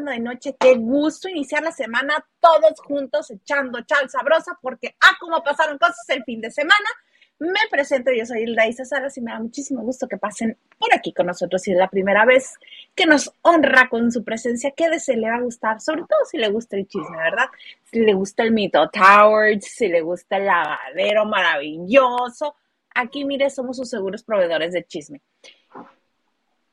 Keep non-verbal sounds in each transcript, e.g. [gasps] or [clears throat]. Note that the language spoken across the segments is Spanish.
Banda de noche. Qué gusto iniciar la semana todos juntos echando chal sabrosa porque, ah, como pasaron cosas el fin de semana. Me presento, yo soy Hilda Isa Salas y me da muchísimo gusto que pasen por aquí con nosotros. Si es la primera vez que nos honra con su presencia, quédese, le va a gustar, sobre todo si le gusta el chisme, ¿verdad? Si le gusta el mito Towers, si le gusta el lavadero maravilloso. Aquí, mire, somos sus seguros proveedores de chisme.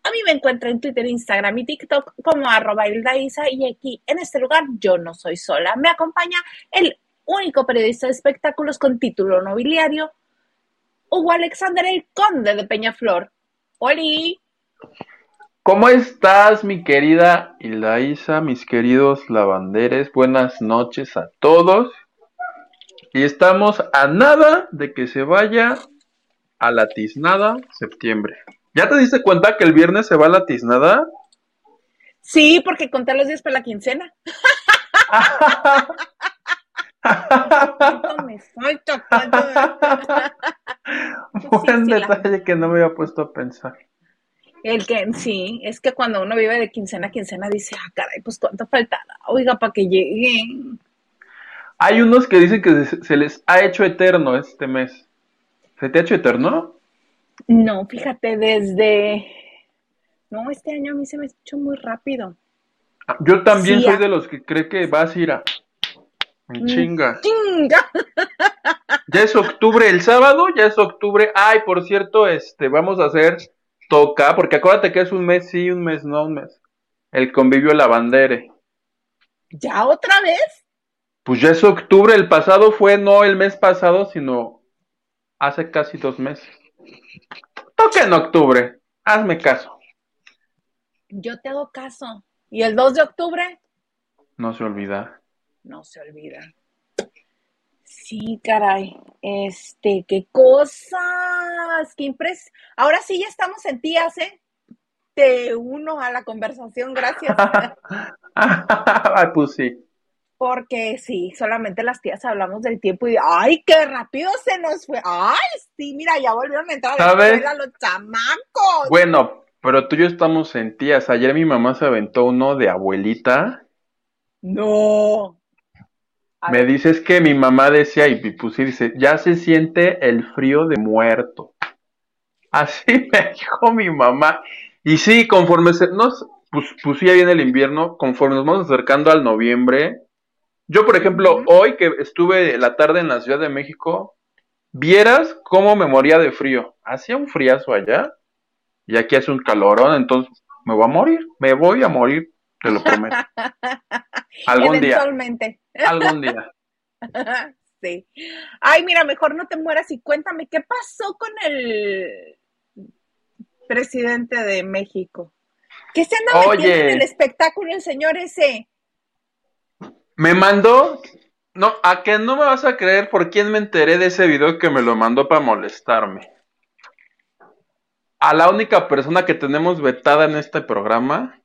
A mí me encuentro en Twitter, Instagram y TikTok como arroba y aquí en este lugar yo no soy sola. Me acompaña el único periodista de espectáculos con título nobiliario, Hugo Alexander, el conde de Peñaflor. ¡Holi! ¿Cómo estás, mi querida Hilda Isa, mis queridos lavanderes? Buenas noches a todos. Y estamos a nada de que se vaya a la tiznada septiembre. ¿Ya te diste cuenta que el viernes se va la tiznada? Sí, porque conté los días para la quincena. [laughs] me falta. [laughs] Buen detalle que no me había puesto a pensar. El que sí, es que cuando uno vive de quincena a quincena dice, ah, caray, pues cuánto falta, oiga, para que lleguen. Hay unos que dicen que se les ha hecho eterno este mes. ¿Se te ha hecho eterno? No, fíjate, desde... No, este año a mí se me ha hecho muy rápido. Ah, yo también soy de los que cree que vas a ir a... Mm, chinga. Chinga. [laughs] Ya es octubre, el sábado ya es octubre. Ay, por cierto, este, vamos a hacer toca, porque acuérdate que es un mes sí, un mes no, un mes. El convivio lavandere. ¿Ya otra vez? Pues ya es octubre, el pasado fue no el mes pasado, sino hace casi dos meses. Toca en octubre. Hazme caso. Yo te hago caso. ¿Y el 2 de octubre? No se olvida. No se olvida. Sí, caray. Este, qué cosas. Qué impres. Ahora sí ya estamos en tías, ¿eh? Te uno a la conversación, gracias. [laughs] Ay, pues sí porque sí, solamente las tías hablamos del tiempo y ¡ay, qué rápido se nos fue! ¡Ay, sí, mira, ya volvieron a entrar a la los chamacos! Bueno, pero tú y yo estamos en tías. Ayer mi mamá se aventó uno de abuelita. No. Me dices que mi mamá decía, y pues sí, dice, ya se siente el frío de muerto. Así [laughs] me dijo mi mamá. Y sí, conforme se, nos, pues, pues sí, ya viene el invierno, conforme nos vamos acercando al noviembre, yo, por ejemplo, hoy que estuve la tarde en la Ciudad de México, vieras cómo me moría de frío. Hacía un friazo allá y aquí hace un calorón, entonces me voy a morir, me voy a morir, te lo prometo. [laughs] Algún día. Algún día. [laughs] sí. Ay, mira, mejor no te mueras y cuéntame qué pasó con el presidente de México. ¿Qué se anda metiendo en el espectáculo el señor ese? Me mandó. No, a que no me vas a creer por quién me enteré de ese video que me lo mandó para molestarme. A la única persona que tenemos vetada en este programa,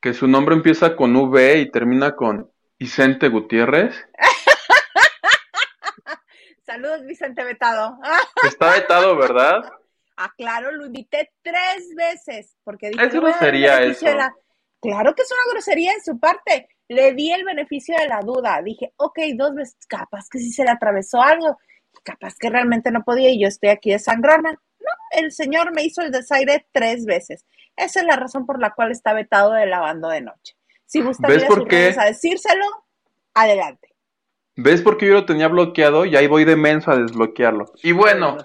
que su nombre empieza con V y termina con Vicente Gutiérrez. [laughs] Saludos, Vicente Vetado. Está vetado, ¿verdad? Ah, claro, lo invité tres veces porque dije, ¿Es grosería eso? Claro que es una grosería en su parte le di el beneficio de la duda. Dije, ok, dos veces, capaz que sí se le atravesó algo, capaz que realmente no podía y yo estoy aquí de sangrona. No, el señor me hizo el desaire tres veces. Esa es la razón por la cual está vetado de lavando de noche. Si gusta ir a a decírselo, adelante. ¿Ves por qué yo lo tenía bloqueado? Y ahí voy de menso a desbloquearlo. Y bueno,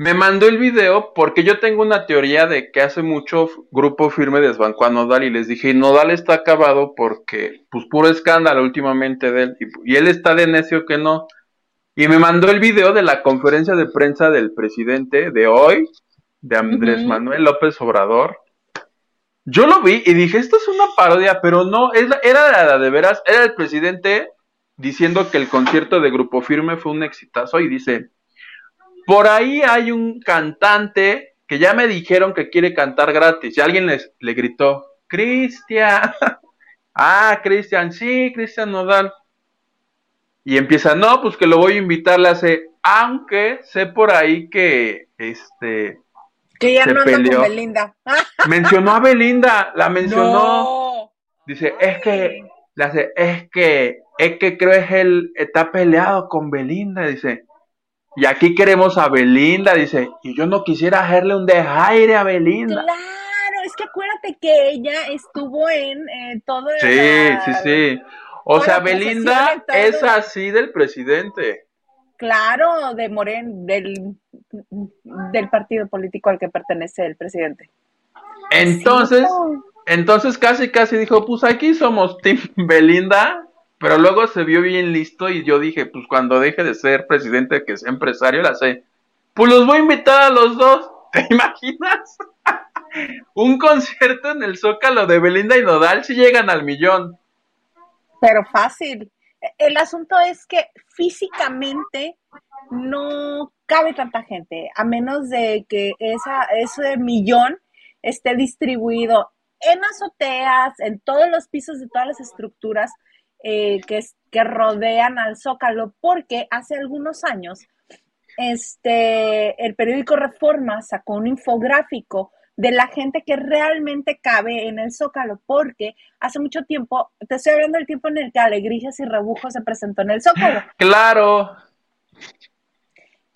me mandó el video porque yo tengo una teoría de que hace mucho grupo firme desbancó a Nodal y les dije, Nodal está acabado porque, pues, puro escándalo últimamente de él. Y, él está de necio que no. Y me mandó el video de la conferencia de prensa del presidente de hoy, de Andrés Manuel López Obrador. Yo lo vi y dije, esto es una parodia, pero no, era de veras, era el presidente diciendo que el concierto de Grupo Firme fue un exitazo y dice, por ahí hay un cantante que ya me dijeron que quiere cantar gratis. Y alguien les, le gritó, Cristian. [laughs] ah, Cristian, sí, Cristian Nodal. Y empieza, no, pues que lo voy a invitar, le hace, aunque sé por ahí que, este, Que ya no anda con Belinda. [laughs] Mencionó a Belinda, la mencionó. Dice, es que, es que, es que creo es él, está peleado con Belinda, dice. Y aquí queremos a Belinda, dice, y yo no quisiera hacerle un dejaire a Belinda. Claro, es que acuérdate que ella estuvo en eh, todo el... Sí, sí, sí. O sea, Belinda es así del presidente. Claro, de Morén, del, del partido político al que pertenece el presidente. Entonces, entonces casi casi dijo, pues aquí somos Team [laughs] Belinda, pero luego se vio bien listo y yo dije, pues cuando deje de ser presidente, que sea empresario, la sé. Pues los voy a invitar a los dos, [laughs] ¿te imaginas? [laughs] Un concierto en el Zócalo de Belinda y Nodal si llegan al millón. Pero fácil el asunto es que físicamente no cabe tanta gente, a menos de que esa, ese millón esté distribuido en azoteas, en todos los pisos de todas las estructuras eh, que, que rodean al Zócalo, porque hace algunos años este, el periódico Reforma sacó un infográfico de la gente que realmente cabe en el Zócalo, porque hace mucho tiempo, te estoy hablando del tiempo en el que Alegrías y Rebujos se presentó en el Zócalo. [gasps] Claro.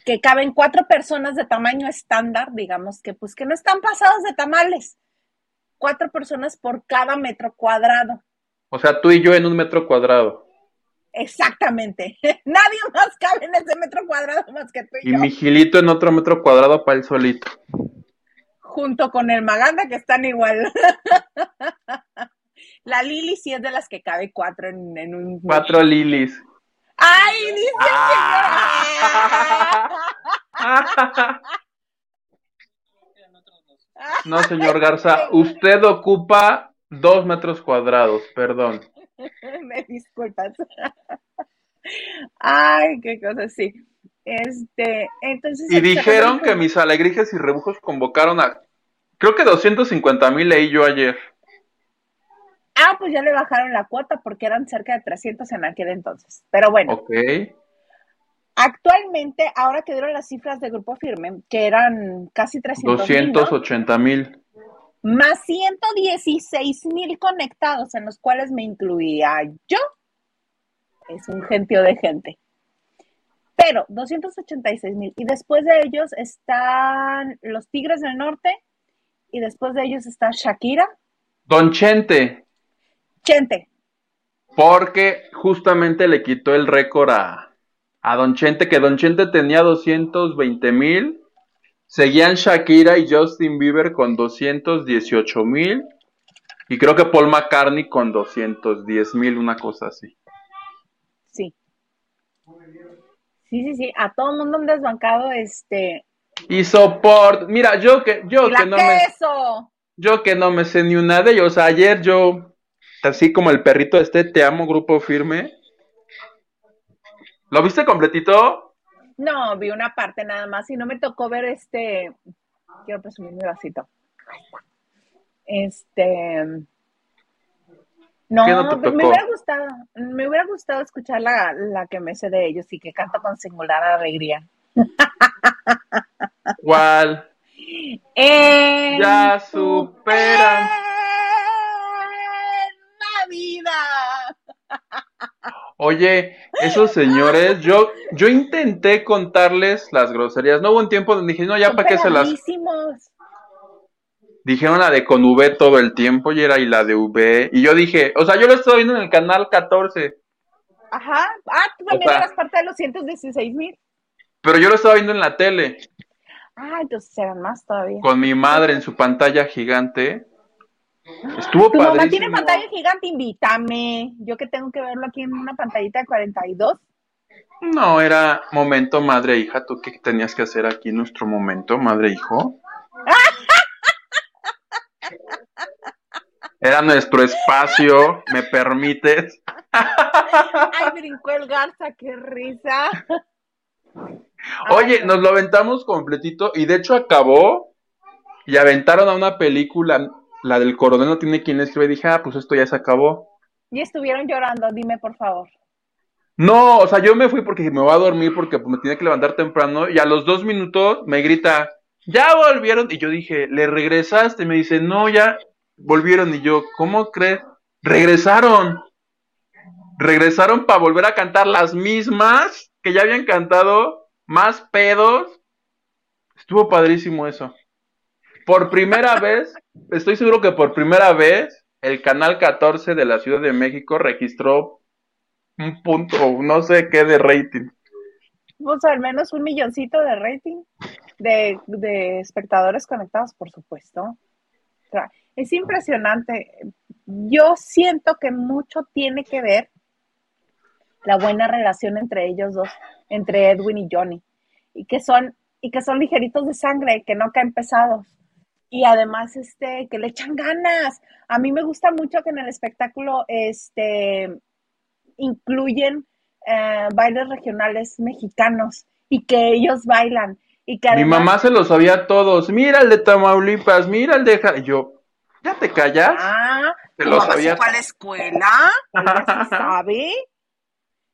Que caben cuatro personas de tamaño estándar, digamos que pues que no están pasados de tamales. Cuatro personas por cada metro cuadrado. O sea, tú y yo en un metro cuadrado. Exactamente. [laughs] Nadie más cabe en ese metro cuadrado más que tú y, y yo. Y mi gilito en otro metro cuadrado para él solito junto con el Maganda, que están igual. [laughs] La Lili sí es de las que cabe cuatro en, un. Cuatro Lilis. ¡Ay! Dice ah. [laughs] No, señor Garza, usted ocupa dos metros cuadrados, perdón. [laughs] Me disculpas. Ay, qué cosa, sí. Este, entonces. Y dijeron que mis alegrijes y rebujos convocaron a. Creo que 250 mil leí yo ayer. Ah, pues ya le bajaron la cuota porque eran cerca de 300 en aquel entonces. Pero bueno. Ok. Actualmente, ahora que dieron las cifras de Grupo Firme, que eran casi 300 280 mil. Más 116 mil conectados, en los cuales me incluía yo. Es un gentío de gente. Pero 286 mil. Y después de ellos están los Tigres del Norte. Y después de ellos está Shakira. Don Chente. Chente. Porque justamente le quitó el récord a, a Don Chente, que Don Chente tenía 220 mil. Seguían Shakira y Justin Bieber con 218 mil. Y creo que Paul McCartney con 210 mil, una cosa así. Sí. Sí, sí, sí, a todo el mundo han desbancado este. Y soporte. Mira, yo que, yo que no me. Yo que no me sé ni una de ellos. Ayer yo, así como el perrito este, te amo, grupo firme. ¿Lo viste completito? No, vi una parte nada más y no me tocó ver este. Quiero presumir mi vasito. Este. No, me hubiera gustado, me hubiera gustado escuchar la, que me sé de ellos y que canto con singular alegría. ¿Cuál? ya superan la vida. Oye, esos señores, yo, yo intenté contarles las groserías. No hubo un tiempo donde dije, no, ya para qué se las. Dijeron la de con V todo el tiempo y era y la de V. Y yo dije, o sea, yo lo estoy viendo en el canal 14. Ajá. Ah, tú también eras parte de los 116 mil. Pero yo lo estaba viendo en la tele. Ah, entonces eran más todavía. Con mi madre en su pantalla gigante. Estuvo ¿Tu mamá tiene pantalla gigante? Invítame. Yo que tengo que verlo aquí en una pantallita de 42. No, era momento madre-hija. ¿Tú qué tenías que hacer aquí en nuestro momento, madre-hijo? [laughs] Era nuestro espacio, ¿me permites? [laughs] Ay, brincó el Garza, qué risa. Oye, nos lo aventamos completito y de hecho acabó y aventaron a una película, la del coronel no tiene quien escribe, y dije, ah, pues esto ya se acabó. Y estuvieron llorando, dime por favor. No, o sea, yo me fui porque me voy a dormir porque me tenía que levantar temprano y a los dos minutos me grita, ya volvieron. Y yo dije, ¿le regresaste? Me dice, no, ya volvieron. Y yo, ¿cómo crees? Regresaron. Regresaron para volver a cantar las mismas que ya habían cantado, más pedos. Estuvo padrísimo eso. Por primera vez, estoy seguro que por primera vez, el canal 14 de la Ciudad de México registró un punto, no sé qué de rating. Pues al menos un milloncito de rating de, espectadores conectados, por supuesto. es impresionante. Yo siento que mucho tiene que ver la buena relación entre ellos dos, entre Edwin y Johnny, y que son, y que son ligeritos de sangre, que no caen pesados. Y además, este, que le echan ganas. A mí me gusta mucho que en el espectáculo, este, incluyen eh, bailes regionales mexicanos y que ellos bailan. Y que Mi mamá se los sabía todos. Mira el de Tamaulipas, mira el de... yo, ¿ya te callas? Ah, ¿te lo sabía? ¿Fue a la escuela? ¿Ella [laughs] sabe?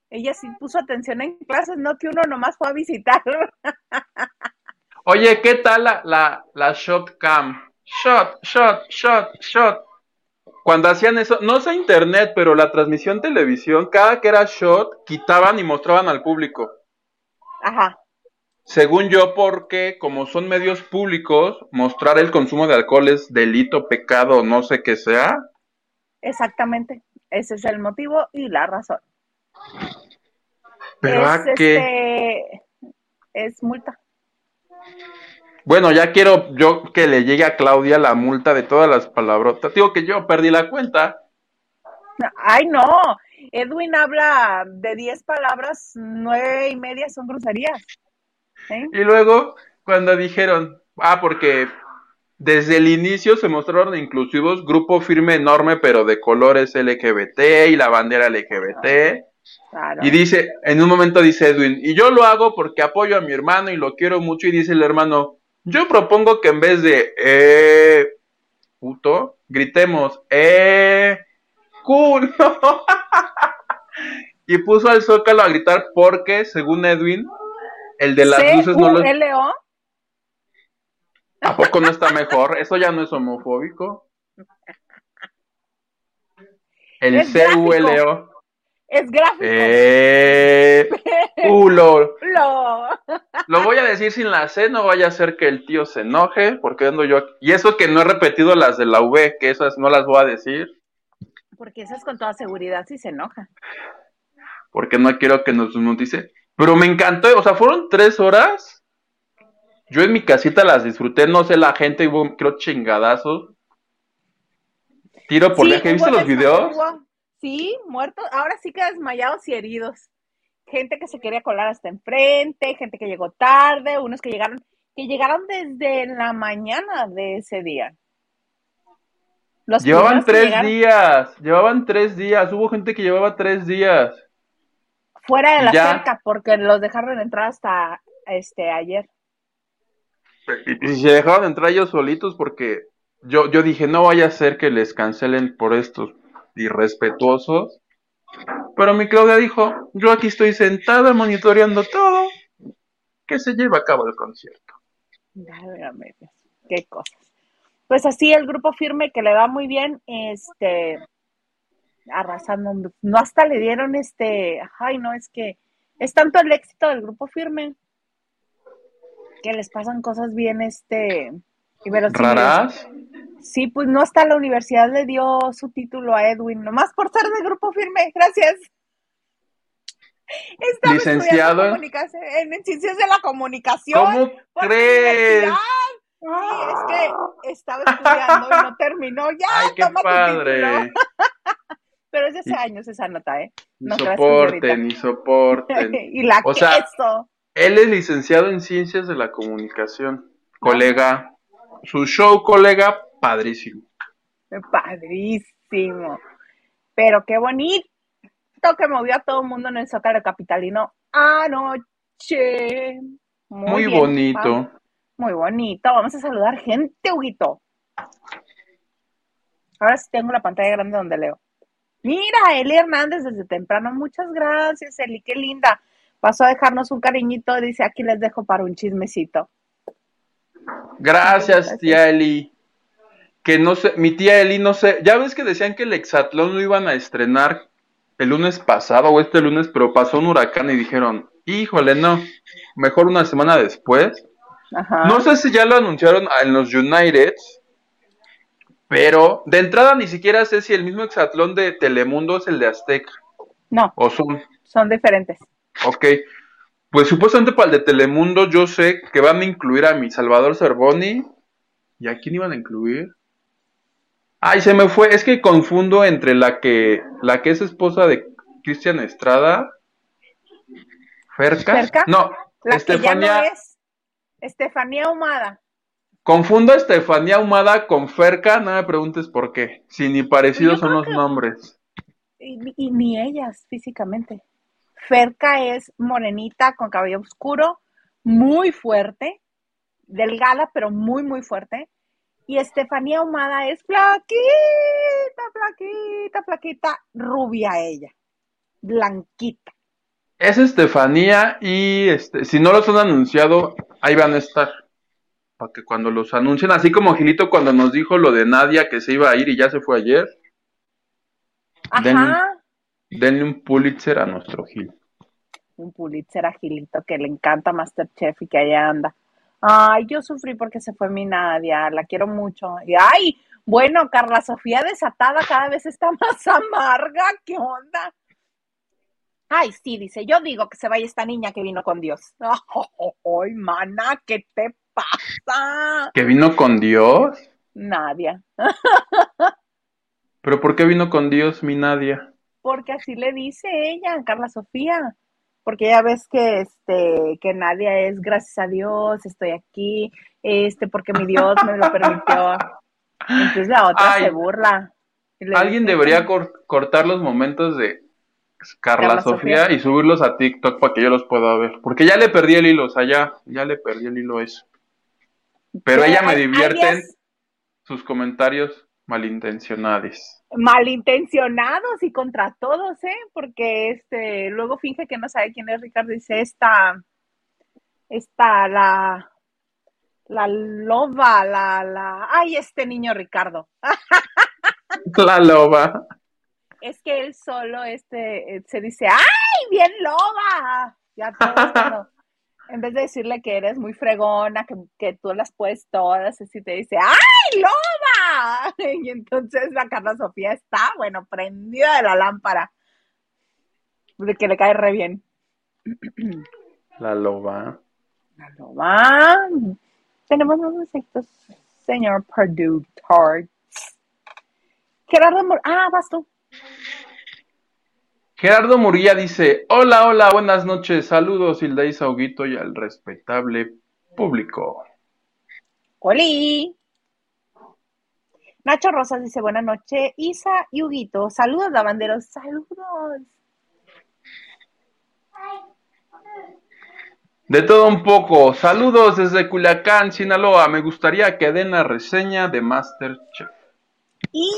Ella sí puso atención en clases, no que uno nomás fue a visitar. [laughs] Oye, ¿qué tal la, la, la shot cam? Shot, shot, shot, shot cuando hacían eso, no sé internet, pero la transmisión televisión, cada que era shot, quitaban y mostraban al público. Ajá. Según yo, porque como son medios públicos, mostrar el consumo de alcohol es delito, pecado, no sé qué sea. Exactamente, ese es el motivo y la razón. Pero a qué este, es multa. Bueno, ya quiero yo que le llegue a Claudia la multa de todas las palabrotas. Digo que yo perdí la cuenta. Ay, no. Edwin habla de 10 palabras, nueve y media son groserías. Y luego, cuando dijeron, ah, porque desde el inicio se mostraron inclusivos, grupo firme enorme, pero de colores LGBT y la bandera LGBT. Y dice, en un momento dice Edwin, y yo lo hago porque apoyo a mi hermano y lo quiero mucho, y dice el hermano, yo propongo que en vez de eh, puto, gritemos eh, culo. [laughs] y puso al Zócalo a gritar porque, según Edwin, el de las luces no lo. ¿A poco no está mejor? Eso ya no es homofóbico. El C-U-L-O. Es gráfico. Eh, [laughs] culo. Lo voy a decir sin la C, no vaya a ser que el tío se enoje, porque ando yo aquí. Y eso que no he repetido las de la V, que esas no las voy a decir. Porque esas con toda seguridad sí se enoja. Porque no quiero que nos notice. Pero me encantó, o sea, fueron tres horas. Yo en mi casita las disfruté, no sé, la gente hubo, creo, chingadazos. Tiro por viaje, ¿viste los videos? Sí, muertos, ahora sí que desmayados y heridos. Gente que se quería colar hasta enfrente, gente que llegó tarde, unos que llegaron, que llegaron desde la mañana de ese día. llevaban tres días, llevaban tres días, hubo gente que llevaba tres días. Fuera de la cerca, porque los dejaron entrar hasta este ayer. Y se dejaron entrar ellos solitos porque yo, yo dije, no vaya a ser que les cancelen por estos irrespetuosos. Pero mi Claudia dijo, yo aquí estoy sentada monitoreando todo, que se lleva a cabo el concierto. Qué cosas. Pues así el grupo firme que le va muy bien, este, arrasando, no hasta le dieron este, ay no, es que es tanto el éxito del grupo firme que les pasan cosas bien, este, ¿Raras? Sí, pues no hasta la universidad le dio su título a Edwin, nomás por ser de grupo firme, gracias. Está Licenciado en, en, ciencias de la comunicación. ¿Cómo crees? Sí, es que estaba [laughs] estudiando y no terminó. Ya, Ay, qué padre. [laughs] Pero es de hace años esa nota, ¿eh? No, ni soporten, ni [laughs] soporten. y la o sea, Él es licenciado en ciencias de la comunicación, colega su show, colega, padrísimo. Padrísimo. Pero qué bonito que movió a todo el mundo en el Zócalo Capitalino anoche. Muy, bonito. Muy bonito. Vamos a saludar gente, Huguito. Ahora sí tengo la pantalla grande donde leo. Mira, Eli Hernández desde temprano. Muchas gracias, Eli. Qué linda. Pasó a dejarnos un cariñito. Dice, aquí les dejo para un chismecito. Gracias, tía Eli. Que no sé, mi tía Eli no sé, ya ves que decían que el Exatlón lo iban a estrenar el lunes pasado o este lunes, pero pasó un huracán y dijeron, híjole, no, mejor una semana después. No sé si ya lo anunciaron en los United, pero de entrada ni siquiera sé si el mismo Exatlón de Telemundo es el de Azteca. No. ¿O son? Son diferentes. Ok. Pues supuestamente para el de Telemundo yo sé que van a incluir a mi Salvador Cervoni. ¿Y a quién iban a incluir? Ay, se me fue. Es que confundo entre la que, la que es esposa de Cristian Estrada. ¿Ferca? No, la Estefanía. es Estefanía Humada. Confundo a Estefanía Humada con Ferca, no me preguntes por qué. Si ni parecidos son los nombres. y, ni ellas físicamente. Ferca es morenita con cabello oscuro, muy fuerte, delgada, pero muy, muy fuerte. Y Estefanía Humada es flaquita, flaquita, flaquita, rubia ella, blanquita. Es Estefanía y este, si no los han anunciado, ahí van a estar. Para que cuando los anuncien, así como Gilito cuando nos dijo lo de Nadia que se iba a ir y ya se fue ayer. Ajá. Denle un Pulitzer a nuestro Gil. Un Pulitzer a Gilito que le encanta Masterchef y que allá anda. Ay, yo sufrí porque se fue mi Nadia, la quiero mucho. Y ay, bueno, Carla Sofía desatada cada vez está [laughs] más amarga, ¿qué onda? Ay, sí, dice, yo digo que se vaya esta niña que vino con Dios. [laughs] Ay, mana, ¿qué te pasa? ¿Que vino con Dios? Nadia. [laughs] ¿Pero por qué vino con Dios mi Nadia? Porque así le dice ella, Carla Sofía, porque ya ves que este que nadie es gracias a Dios, estoy aquí, este porque mi Dios me lo permitió. Entonces la otra se burla. Alguien debería cortar los momentos de Carla, Sofía, y subirlos a TikTok para que yo los pueda ver, porque ya le perdí el hilo, o sea, ya, ya le perdí el hilo eso. Pero ella me divierten sus comentarios malintencionados malintencionados y contra todos, ¿eh? Porque este, luego finge que no sabe quién es Ricardo, dice esta, esta, la, la loba, la, la, ay, este niño Ricardo. [laughs] La loba. Es que él solo, este, se dice, ay, bien loba. Ya todo [laughs] en vez de decirle que eres muy fregona, que, que tú las puedes todas, así te dice, ¡ay, loba! [laughs] Y entonces la Carla Sofía está, bueno, prendida de la lámpara, de que le cae re bien. [clears throat] La loba. La loba. Tenemos unos insectos, señor Purdue Gerardo Mor ah, vas tú. Gerardo Murilla dice, hola, hola, buenas noches, saludos Hilda y Sauguito y al respetable público. ¡Holi! Nacho Rosas dice, buenas noches, Isa y Huguito, saludos lavanderos, saludos. De todo un poco, saludos desde Culiacán, Sinaloa, me gustaría que den la reseña de Masterchef. Y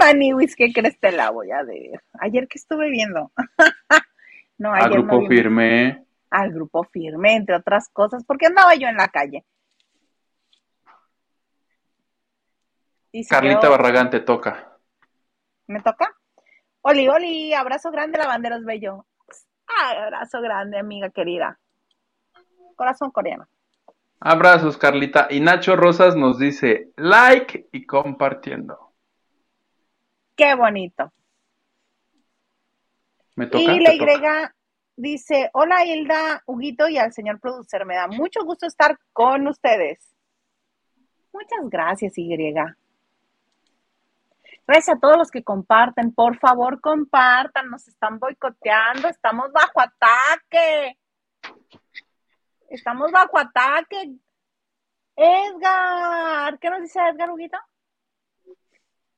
Maniwis, ¿qué crees? Te la voy a ver. Ayer que estuve viendo. [laughs] no, ayer Al grupo firme. Al grupo firme, entre otras cosas, porque andaba yo en la calle. Carlita Barragán te toca. ¿Me toca? Oli, Oli, abrazo grande, lavanderos bello. abrazo grande, amiga querida. Corazón coreano. Abrazos, Carlita. Y Nacho Rosas nos dice like y compartiendo. Qué bonito. ¿Me toca? Y la Y dice, hola Hilda, Huguito y al señor producer, me da mucho gusto estar con ustedes. Muchas gracias, Y. Gracias a todos los que comparten. Por favor, compartan. Nos están boicoteando. Estamos bajo ataque. Estamos bajo ataque. Edgar. ¿Qué nos dice Edgar, Huguito?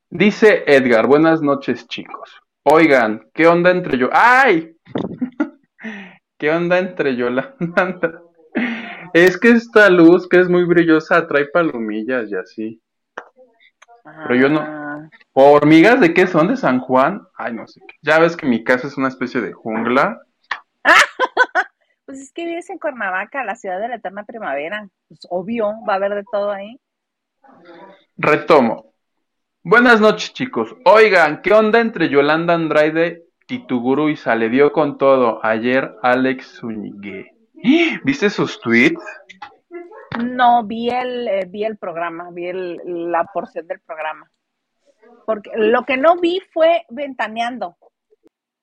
Dice Edgar, buenas noches chicos. Oigan, ¿qué onda entre yo? ¡Ay! [laughs] ¿Qué onda entre Yolanda? es que esta luz que es muy brillosa trae palomillas y así. Pero yo no. ¿Hormigas de qué son? ¿De San Juan? Ay, no sé. Ya ves que mi casa es una especie de jungla. [laughs] Pues es que vives en Cuernavaca, la ciudad de la eterna primavera. Pues obvio, va a haber de todo ahí. Retomo. Buenas noches, chicos. Oigan, ¿qué onda entre Yolanda Andrade y tu gurú y le dio con todo? Ayer Alex Zúñiga. [gasps] ¿Viste sus tweets? No, vi el, eh, vi el programa, vi el, la porción del programa. Porque lo que no vi fue ventaneando,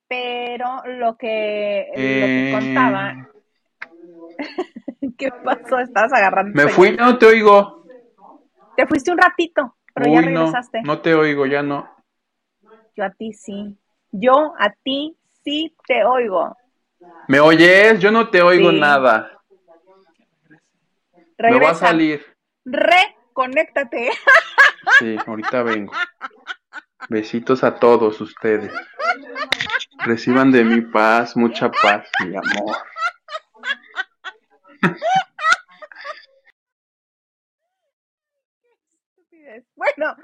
pero lo que, lo que contaba. Eh. [laughs] ¿Qué pasó? Estabas agarrando. Me fui, no te oigo. Te fuiste un ratito, pero ya regresaste. No, no te oigo, ya no. Yo a ti sí. Yo a ti sí te oigo. ¿Me oyes? Yo no te oigo nada. Me va a salir. Reconéctate. [laughs] Sí, ahorita vengo. Besitos a todos ustedes. Reciban de mi paz, mucha paz y amor. Bueno,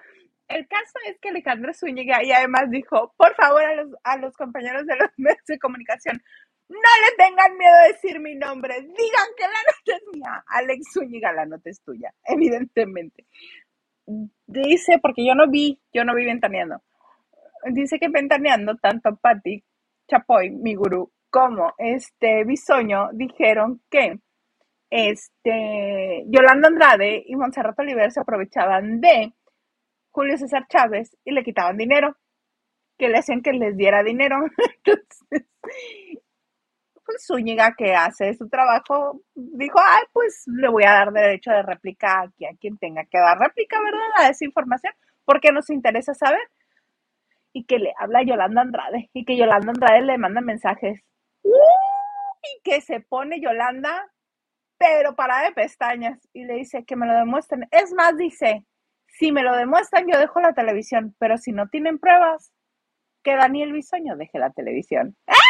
el caso es que Alejandro Zúñiga y además dijo, por favor a los, a los compañeros de los [laughs] medios de comunicación, no le tengan miedo a decir mi nombre. Digan que la nota es mía. Alex Zúñiga, la nota es tuya, evidentemente. Dice, porque yo no vi, yo no vi ventaneando. Dice que ventaneando tanto Patti Chapoy, mi gurú, como este Bisoño dijeron que este Yolanda Andrade y Monserrat Oliver se aprovechaban de Julio César Chávez y le quitaban dinero, que le hacían que les diera dinero. [laughs] Entonces, pues Zúñiga que hace su trabajo dijo, ay, pues le voy a dar derecho de réplica aquí a quien tenga que dar réplica, ¿verdad? A esa información, porque nos interesa saber. Y que le habla Yolanda Andrade y que Yolanda Andrade le manda mensajes. Y que se pone Yolanda, pero para de pestañas. Y le dice que me lo demuestren. Es más, dice, si me lo demuestran, yo dejo la televisión, pero si no tienen pruebas, que Daniel Bisoño deje la televisión. ¡Ah!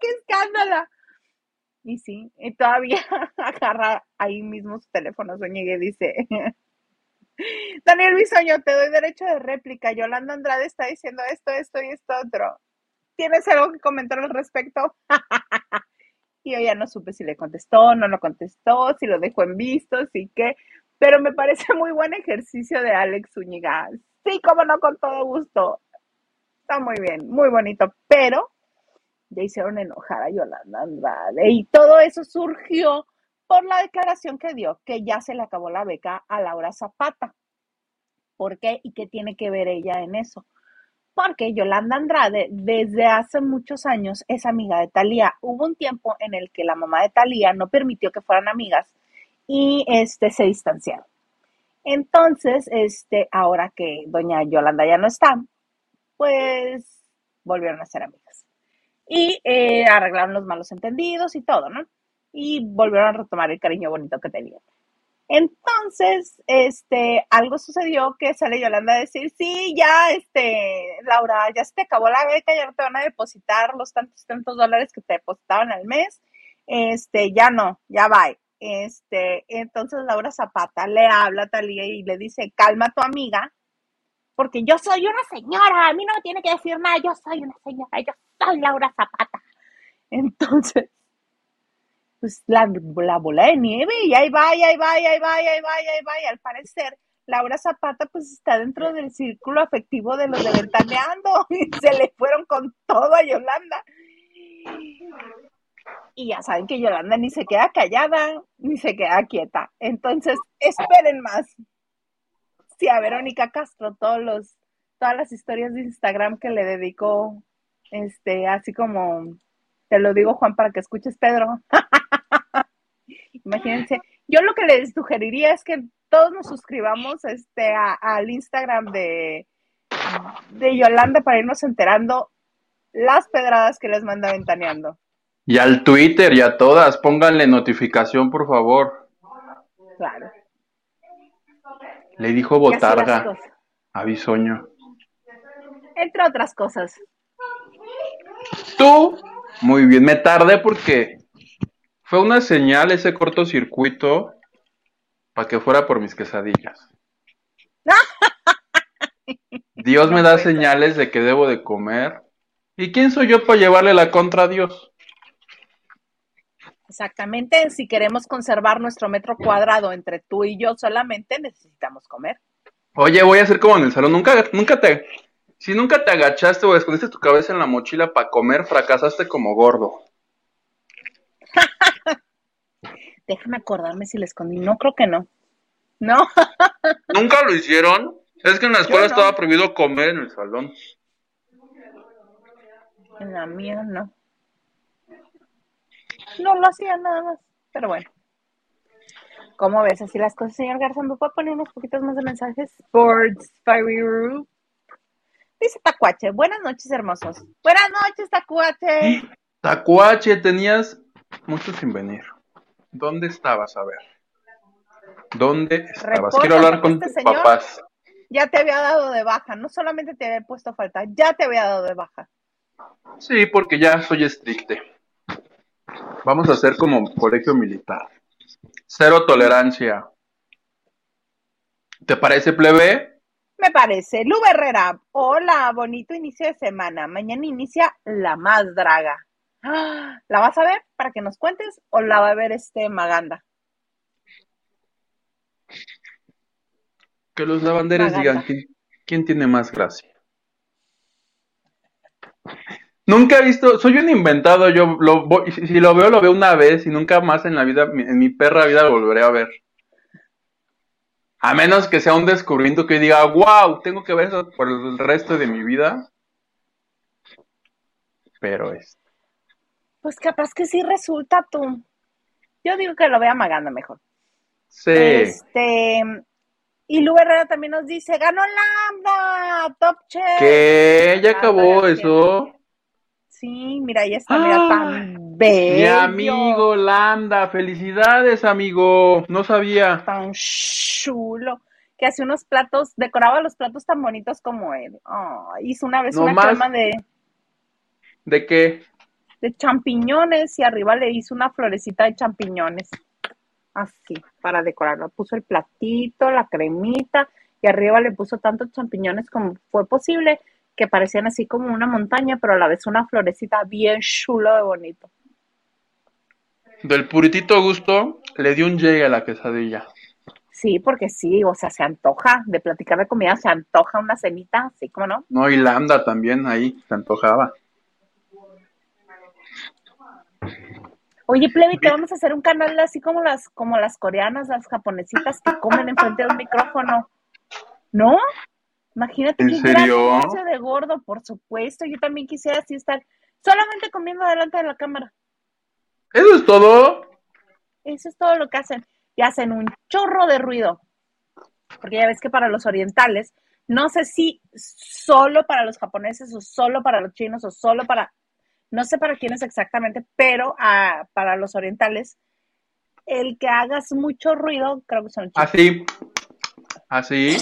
¡Qué escándalo! Y sí, y todavía [laughs] agarra ahí mismo su teléfono, Soñegue dice, [laughs] Daniel Bisoño, te doy derecho de réplica. Yolanda Andrade está diciendo esto, esto y esto otro. ¿Tienes algo que comentar al respecto? [laughs] y yo ya no supe si le contestó, no lo contestó, si lo dejó en visto, sí que, pero me parece muy buen ejercicio de Alex Zúñiga. Sí, como no, con todo gusto. Está muy bien, muy bonito, pero ya hicieron enojar a Yolanda Andrade. Y todo eso surgió por la declaración que dio, que ya se le acabó la beca a Laura Zapata. ¿Por qué? ¿Y qué tiene que ver ella en eso? Porque Yolanda Andrade desde hace muchos años es amiga de Talía. Hubo un tiempo en el que la mamá de Talía no permitió que fueran amigas y este se distanciaron. Entonces, este, ahora que doña Yolanda ya no está, pues volvieron a ser amigas y eh, arreglaron los malos entendidos y todo, ¿no? Y volvieron a retomar el cariño bonito que tenían. Entonces, este, algo sucedió que sale Yolanda a decir, sí, ya, este, Laura, ya se te acabó la beca, ya no te van a depositar los tantos, tantos dólares que te depositaban al mes, este, ya no, ya va. Este, entonces Laura Zapata le habla a Talía y le dice, calma a tu amiga, porque yo soy una señora, a mí no me tiene que decir nada, yo soy una señora, yo soy Laura Zapata. [laughs] Entonces, pues la, la bola de nieve y ahí va, y ahí va, y ahí va, y ahí va, y ahí va, y al parecer Laura Zapata pues está dentro del círculo afectivo de los de Ventaneando [laughs] y se le fueron con todo a Yolanda. Y ya saben que Yolanda ni se queda callada, ni se queda quieta. Entonces, esperen más sí, a Verónica Castro, todos los, todas las historias de Instagram que le dedicó, este, así como, te lo digo Juan para que escuches Pedro. [laughs] Imagínense, yo lo que les sugeriría es que todos nos suscribamos este, al Instagram de, de Yolanda para irnos enterando las pedradas que les manda ventaneando. Y al Twitter y a todas, pónganle notificación, por favor. Claro. Le dijo botarga a Bisoño. Entre otras cosas. Tú, muy bien, me tardé porque fue una señal ese cortocircuito para que fuera por mis quesadillas. [laughs] Dios me da señales de que debo de comer. ¿Y quién soy yo para llevarle la contra a Dios? Exactamente, si queremos conservar nuestro metro cuadrado entre tú y yo solamente, necesitamos comer. Oye, voy a hacer como en el salón, nunca, nunca te, si nunca te agachaste o escondiste tu cabeza en la mochila para comer, fracasaste como gordo. [laughs] Déjame acordarme si le escondí, no creo que no. No. [laughs] ¿Nunca lo hicieron? Es que en la escuela estaba prohibido comer en el salón. En la mía no. No lo hacía nada más, pero bueno. ¿Cómo ves así las cosas, señor Garza? ¿Me puede poner unos poquitos más de mensajes? Sports Fire Dice Tacuache, buenas noches, hermosos. Buenas noches, Tacuache. Tacuache, tenías mucho sin venir. ¿Dónde estabas? A ver. ¿Dónde estabas? Quiero hablar con este tus papás. Ya te había dado de baja, no solamente te había puesto falta, ya te había dado de baja. Sí, porque ya soy estricte. Vamos a hacer como colegio militar. Cero tolerancia. ¿Te parece, plebe? Me parece. Lu Herrera, hola, bonito inicio de semana. Mañana inicia la más draga. ¿La vas a ver para que nos cuentes o la va a ver este Maganda? Que los lavanderes digan quién tiene más gracia. Nunca he visto, soy un inventado, yo lo si lo veo, lo veo una vez y nunca más en la vida, en mi perra vida lo volveré a ver. A menos que sea un descubrimiento que diga, wow, tengo que ver eso por el resto de mi vida. Pero es. Pues capaz que sí resulta tú. Yo digo que lo vea Maganda mejor. Sí. Este, y Lu Herrera también nos dice, ganó Lambda, Top Chef. ¿Qué? ¿Ya acabó eso? Sí, mira, ahí está, mira, tan bello. Mi amigo Lambda, felicidades, amigo. No sabía. Tan chulo. Que hace unos platos, decoraba los platos tan bonitos como él. hizo una vez una crema de. ¿De qué? De champiñones y arriba le hizo una florecita de champiñones. Así, para decorarlo. Puso el platito, la cremita y arriba le puso tantos champiñones como fue posible que parecían así como una montaña, pero a la vez una florecita bien chulo de bonito. Del puritito gusto, le dio un llegue a la quesadilla. Sí, porque sí, o sea, se antoja, de platicar de comida se antoja una cenita, así como no. No, y Lambda también ahí, se antojaba. Oye, Plevi, te vamos a hacer un canal así como las, como las coreanas, las japonesitas que comen enfrente de un micrófono. ¿No? Imagínate ¿En serio? de gordo, por supuesto. Yo también quisiera así estar solamente comiendo delante de la cámara. ¿Eso es todo? Eso es todo lo que hacen. Y hacen un chorro de ruido. Porque ya ves que para los orientales, no sé si solo para los japoneses o solo para los chinos o solo para, no sé para quiénes exactamente, pero ah, para los orientales, el que hagas mucho ruido, creo que son Así. Así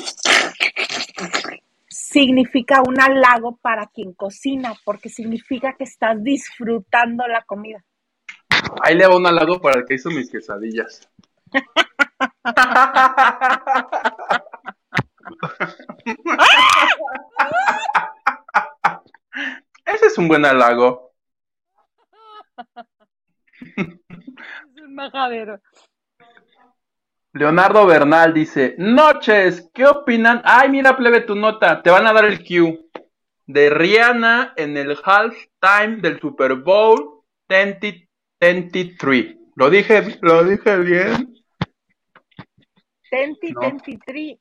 significa un halago para quien cocina, porque significa que estás disfrutando la comida. Ahí le va un halago para el que hizo mis quesadillas. [laughs] Ese es un buen halago. [laughs] es un majadero. Leonardo Bernal dice, noches, ¿qué opinan? Ay, mira, plebe tu nota, te van a dar el cue de Rihanna en el halftime del Super Bowl 2023. ¿Lo dije, lo dije bien? 2023.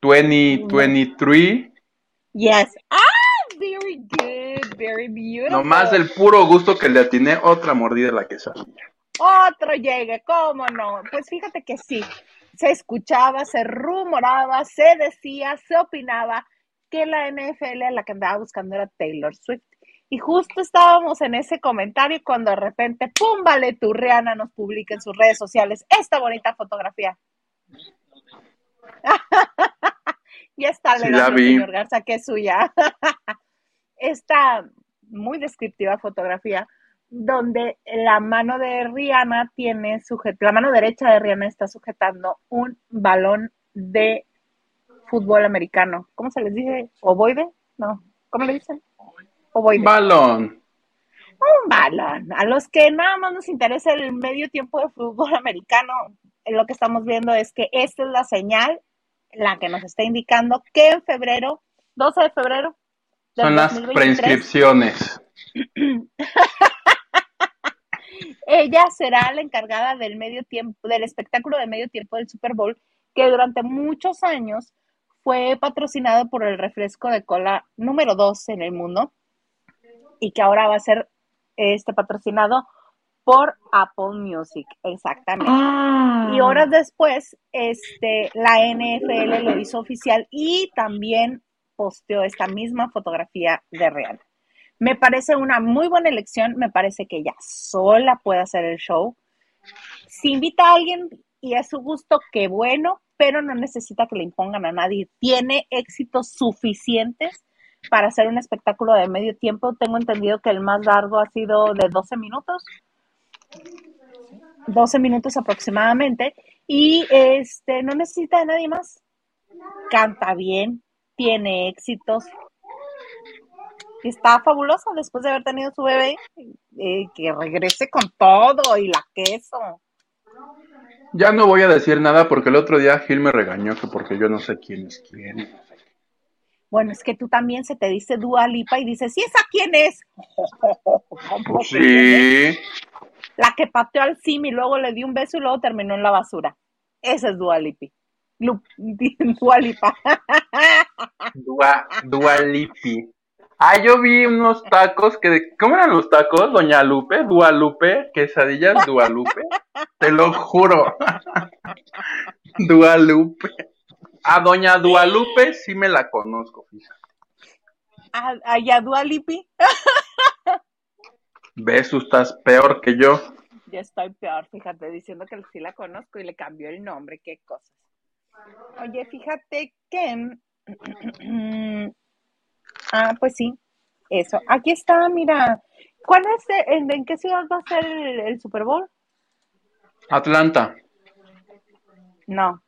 2023. Yes. Ah, very good, very beautiful. Nomás el puro gusto que le atiné otra mordida a la quesadilla otro llegue, ¿cómo no? Pues fíjate que sí, se escuchaba, se rumoraba, se decía, se opinaba que la NFL la que andaba buscando era Taylor Swift. Y justo estábamos en ese comentario cuando de repente, ¡pum! Vale, tu Rihanna nos publica en sus redes sociales esta bonita fotografía. [laughs] y está sí, la señor Garza, que es suya. [laughs] esta muy descriptiva fotografía donde la mano de Rihanna tiene la mano derecha de Rihanna está sujetando un balón de fútbol americano. ¿Cómo se les dice? ¿Ovoide? No. ¿Cómo le dicen? Ovoide. Balón. Un balón. A los que nada más nos interesa el medio tiempo de fútbol americano, lo que estamos viendo es que esta es la señal, la que nos está indicando que en febrero, 12 de febrero. Son las preinscripciones. [laughs] Ella será la encargada del medio tiempo, del espectáculo de medio tiempo del Super Bowl, que durante muchos años fue patrocinado por el refresco de cola número 2 en el mundo y que ahora va a ser este patrocinado por Apple Music, exactamente. Y ah. horas después, este, la NFL lo hizo oficial y también posteó esta misma fotografía de Real. Me parece una muy buena elección, me parece que ella sola puede hacer el show. Si invita a alguien y es su gusto, qué bueno, pero no necesita que le impongan a nadie. Tiene éxitos suficientes para hacer un espectáculo de medio tiempo. Tengo entendido que el más largo ha sido de 12 minutos. 12 minutos aproximadamente. Y este no necesita de nadie más. Canta bien, tiene éxitos, está fabulosa después de haber tenido su bebé, eh, que regrese con todo y la queso. Ya no voy a decir nada porque el otro día Gil me regañó que porque yo no sé quién es quién. Bueno, es que tú también se te dice Dua Lipa y dices, ¿y esa quién es? [laughs] Pues sí. La que pateó al sim y luego le dio un beso y luego terminó en la basura. Esa es Dua Lipi. [laughs] Dua Lipa. Dua, Dua Lipi. Ah, yo vi unos tacos que, ¿cómo eran los tacos? Doña Lupe, Dualupe, quesadillas Dualupe. Te lo juro. [laughs] Dualupe. A Doña Dualupe sí me la conozco, fíjate. ¿A, a ya Dualipi? ¿Ves? Tú estás peor que yo. Yo estoy peor, fíjate, diciendo que sí la conozco y le cambió el nombre, qué cosas. Oye, fíjate que [clears throat] Ah, pues sí, eso. Aquí está, mira. ¿Cuál es, en, qué ciudad va a ser el, Super Bowl? Atlanta. No.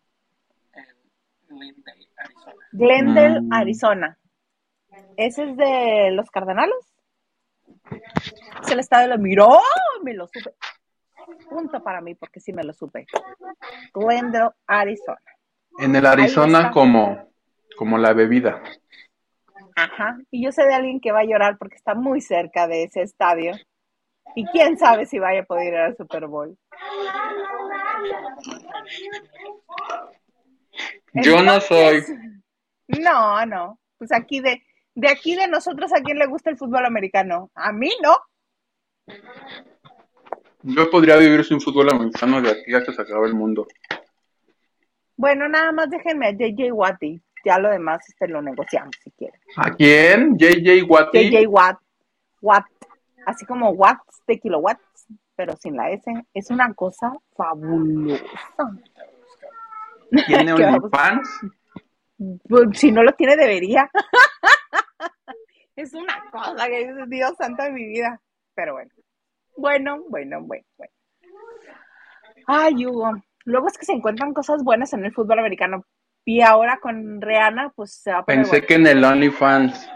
Glendale, Arizona. Glendale, mm. Arizona. ¿Ese es de los Cardenales? Es el estado de lo miró, me lo supe. Punto para mí, porque sí me lo supe. Glendale, Arizona. En el Arizona como, como la bebida. Ajá. Y yo sé de alguien que va a llorar porque está muy cerca de ese estadio. Y quién sabe si vaya a poder ir al Super Bowl. Yo no soy. No, no. Pues aquí de, de aquí de nosotros, ¿a quién le gusta el fútbol americano? A mí no. Yo podría vivir sin fútbol americano de aquí hasta que se acabe el mundo. Bueno, nada más déjenme a JJ Watty ya lo demás este, lo negociamos si quieren. ¿A quién? JJ Watt. JJ Watt. Watt. Así como watts de kilowatts, pero sin la S. Es una cosa fabulosa. ¿Tiene [laughs] OnlyFans? Pues, si no lo tiene, debería. [laughs] es una cosa que dice Dios santo de mi vida. Pero bueno. Bueno, bueno, bueno, bueno. Ay, Hugo. Luego es que se encuentran cosas buenas en el fútbol americano. Y ahora con Rihanna, pues se va a Pensé que en el OnlyFans.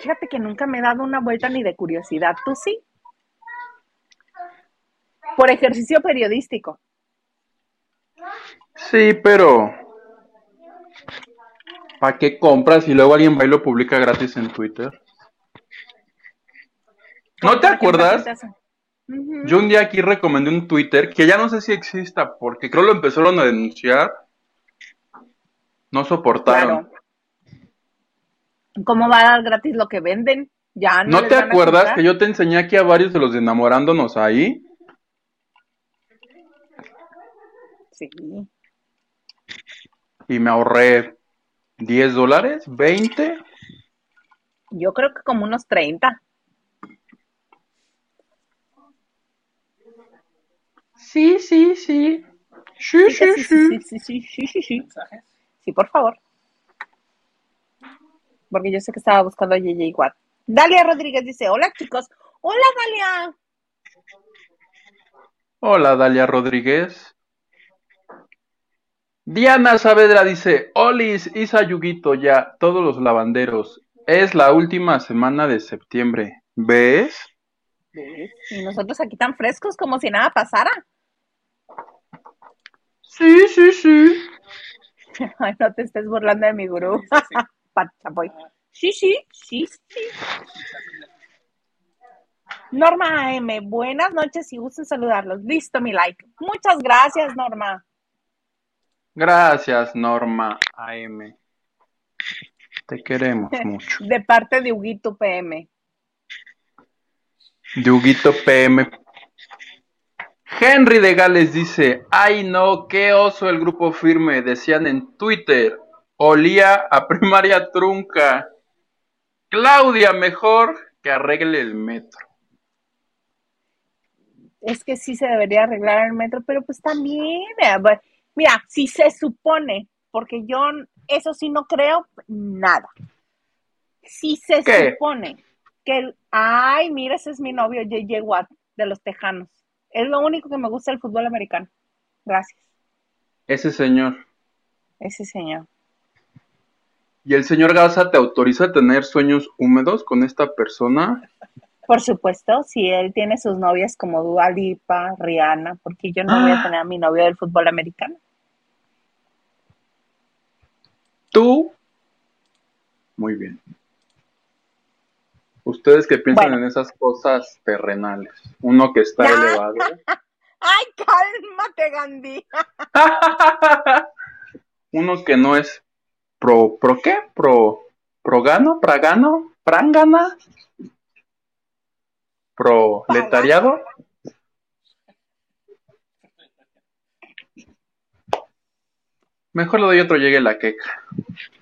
Fíjate que nunca me he dado una vuelta ni de curiosidad. ¿Tú sí? Por ejercicio periodístico. Sí, pero. ¿Para qué compras y luego alguien va y lo publica gratis en Twitter? ¿No te acuerdas? Yo un día aquí recomendé un Twitter que ya no sé si exista porque creo lo empezaron a denunciar no soportaron. ¿Cómo va a dar gratis lo que venden? Ya no, ¿No te acuerdas que yo te enseñé aquí a varios de los de enamorándonos ahí? Sí. Y me ahorré 10 dólares, 20. Yo creo que como unos 30. Sí, sí, sí. Sí, sí, sí. Sí, sí, sí, sí, sí, sí. Sí, por favor. Porque yo sé que estaba buscando a JJ Watt. Dalia Rodríguez dice, hola chicos. Hola Dalia. Hola Dalia Rodríguez. Diana Saavedra dice, Olis, Isa Yuguito, ya, todos los lavanderos. Es la última semana de septiembre. ¿Ves? Y nosotros aquí tan frescos como si nada pasara. Sí, sí, sí. [laughs] No te estés burlando de mi gurú. Sí, sí, sí, [laughs] sí. Norma M, buenas noches y gusto saludarlos. Listo, mi like. Muchas gracias, Norma. Gracias, Norma AM. Te queremos [laughs] mucho. De parte de Huguito PM. De Huguito PM. Henry de Gales dice, ay no, qué oso el grupo firme, decían en Twitter, olía a primaria trunca. Claudia, mejor que arregle el metro. Es que sí se debería arreglar el metro, pero pues también, eh, mira, si se supone, porque yo eso sí no creo nada. Si se supone que, ay, mira, ese es mi novio, J.J. Watt, de los Tejanos. Es lo único que me gusta del fútbol americano. Gracias. Ese señor. Ese señor. ¿Y el señor Gaza te autoriza a tener sueños húmedos con esta persona? Por supuesto, si él tiene sus novias como Dua Lipa, Rihanna, porque yo no voy a ah. tener a mi novio del fútbol americano. Tú, muy bien. Ustedes que piensan en esas cosas terrenales, uno que está elevado. [laughs] Ay, cálmate, Gandhi. [laughs] uno que no es pro, pro qué, pro, progano, pragano, prangana, proletariado. Mejor le doy otro llegue la queca.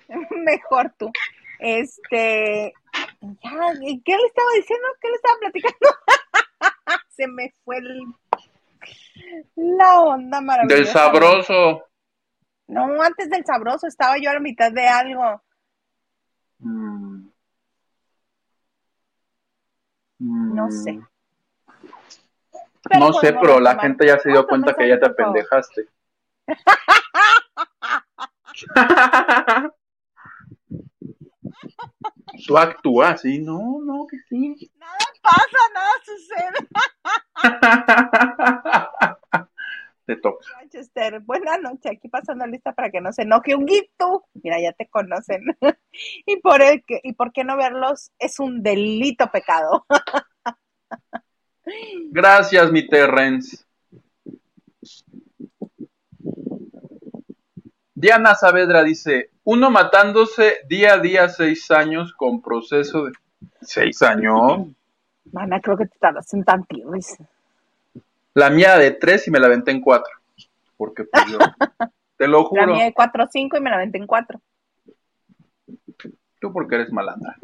[laughs] Mejor tú. Este, ¿qué le estaba diciendo? ¿Qué le estaba platicando? [laughs] Se me fue la onda maravillosa. Del sabroso. No, antes del sabroso estaba yo a la mitad de algo. Mm. No sé. no sé, pero la gente ya se dio cuenta que ya te apendejaste. [laughs] [laughs] Tú actúas, sí, no, no, que sí. Nada pasa, nada sucede. [laughs] te toca. Manchester, buenas noches, aquí pasando lista para que no se enoje un guito. Mira, ya te conocen. [laughs] y por el que, y por qué no verlos es un delito pecado. [laughs] Gracias, mi Terrence. Diana Saavedra dice, uno matándose día a día seis años con proceso de... ¿Seis años? Mana, creo que te tardas en tantito. La mía de tres y me la aventé en cuatro. Porque pues yo... [laughs] te lo juro. La mía de cuatro o cinco y me la aventé en cuatro. Tú porque eres malandra.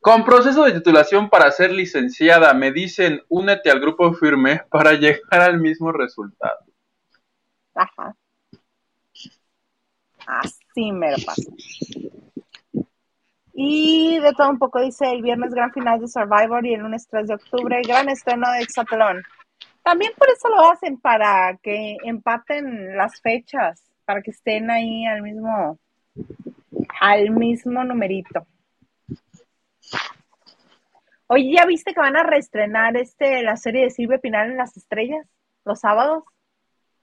Con proceso de titulación para ser licenciada, me dicen, únete al grupo firme para [laughs] llegar al mismo resultado. Ajá. Así me lo pasa. Y de todo un poco dice el viernes gran final de Survivor y el lunes 3 de octubre gran estreno de Exatlón. También por eso lo hacen, para que empaten las fechas, para que estén ahí al mismo, al mismo numerito. Oye, ¿ya viste que van a reestrenar este la serie de Silvia Pinal en las estrellas los sábados?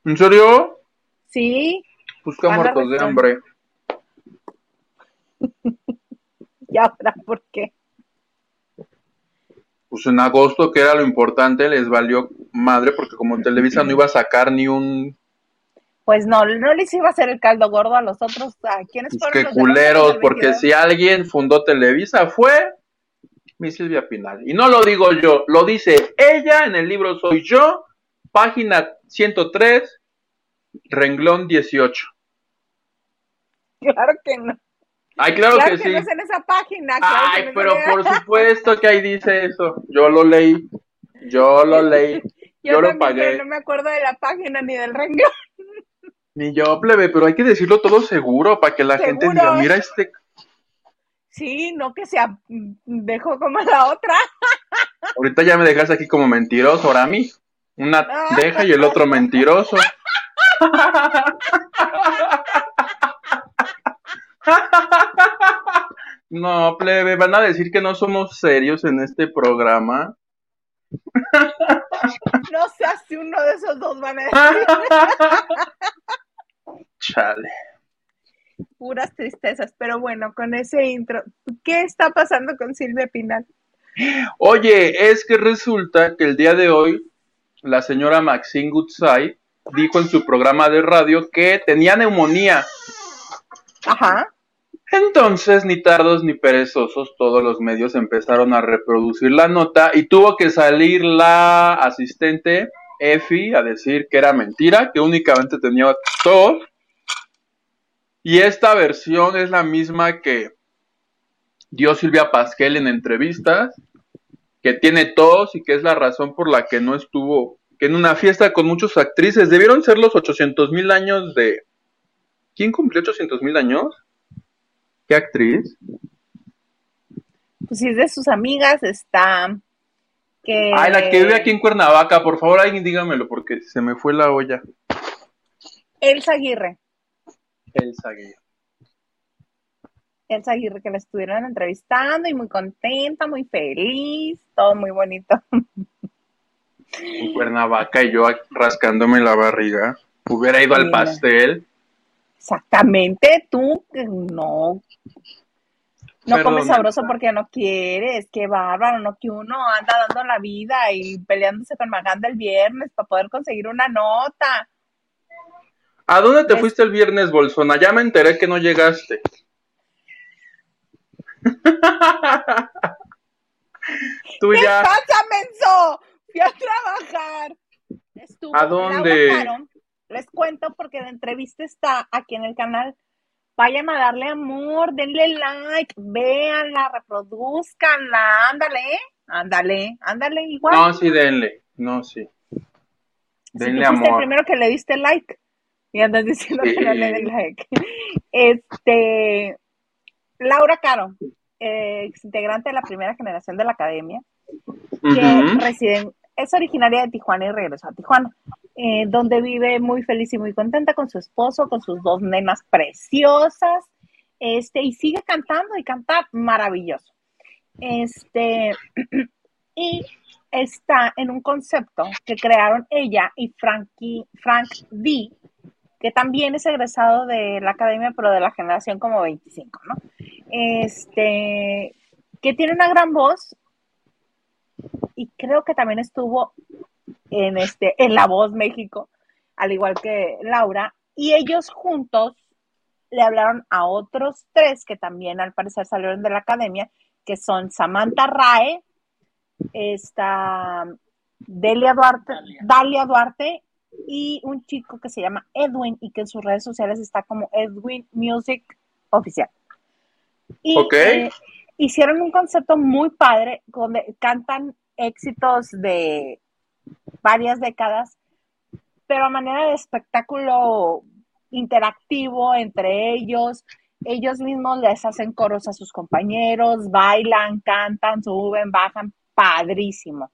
¿En serio? Sí. Busca muertos de hambre. [laughs] ¿Y ahora por qué? Pues en agosto, que era lo importante, les valió madre porque como Televisa no iba a sacar ni un... Pues no, no les iba a hacer el caldo gordo a los otros. ¿A quiénes pues fueron? Qué culeros, porque si alguien fundó Televisa fue mi Silvia Pinal. Y no lo digo yo, lo dice ella en el libro Soy yo, página 103, renglón 18. [laughs] Claro que no. Ay, claro, que, sí. No es en esa página. Ay, pero por [laughs] supuesto que ahí dice eso. Yo lo leí. Yo lo leí. [laughs] Yo, lo pagué. No me acuerdo de la página ni del renglón. Ni yo, plebe, pero hay que decirlo todo seguro para que la gente diga, mira este. Sí, no que sea dejo como la otra. Ahorita ya me dejas aquí como mentiroso, mí. Una deja y el otro mentiroso. No, plebe, van a decir que no somos serios en este programa. No sé si uno de esos dos van a decir. Chale. Puras tristezas, pero bueno, con ese intro, ¿qué está pasando con Silvia Pinal? Oye, es que resulta que el día de hoy la señora Maxine Goodside dijo en su programa de radio que tenía neumonía. Ajá. Entonces, ni tardos ni perezosos, todos los medios empezaron a reproducir la nota y tuvo que salir la asistente Effie a decir que era mentira, que únicamente tenía tos. Y esta versión es la misma que dio Silvia Pasquel en entrevistas, que tiene tos y que es la razón por la que no estuvo que en una fiesta con muchos actrices. Debieron ser los 800 mil años de... ¿Quién cumplió 800 mil años? ¿Qué actriz? Pues si es de sus amigas, está... Que... Ay, la que vive aquí en Cuernavaca, por favor, alguien dígamelo, porque se me fue la olla. Elsa Aguirre. Elsa Aguirre. Elsa Aguirre, que la estuvieron entrevistando y muy contenta, muy feliz, todo muy bonito. En Cuernavaca y yo rascándome la barriga. Hubiera ido al pastel. Exactamente, tú no. No comes sabroso porque no quieres, qué bárbaro, no que uno anda dando la vida y peleándose con Maganda el viernes para poder conseguir una nota. ¿A dónde te fuiste el viernes, Bolsona? Ya me enteré que no llegaste. [laughs] Tú ¿Qué ya... pasa, menso? Fui a trabajar. ¿A dónde? Les cuento porque la entrevista está aquí en el canal. Vayan a darle amor, denle like, véanla, reproduzcanla, ándale, ándale, ándale, igual. No, sí, denle, no, sí. Denle si amor. el primero que le diste like y andas diciendo que no le den like. Este, Laura Caro, ex integrante de la primera generación de la academia, que reside, es originaria de Tijuana y regresó a Tijuana. Eh, donde vive muy feliz y muy contenta con su esposo, con sus dos nenas preciosas, este, y sigue cantando y canta maravilloso. Este, [clears throat] y está en un concepto que crearon ella y Frankie, Frank D, que también es egresado de la academia, pero de la generación como 25, ¿no? Este, que tiene una gran voz y creo que también estuvo en, este, en La Voz México, al igual que Laura, y ellos juntos le hablaron a otros tres que también al parecer salieron de la academia, que son Samantha Rae, esta Delia Duarte, Dalia Duarte y un chico que se llama Edwin y que en sus redes sociales está como Edwin Music Oficial. Y eh, hicieron un concepto muy padre donde cantan éxitos de varias décadas, pero a manera de espectáculo interactivo entre ellos. Ellos mismos les hacen coros a sus compañeros, bailan, cantan, suben, bajan, padrísimo.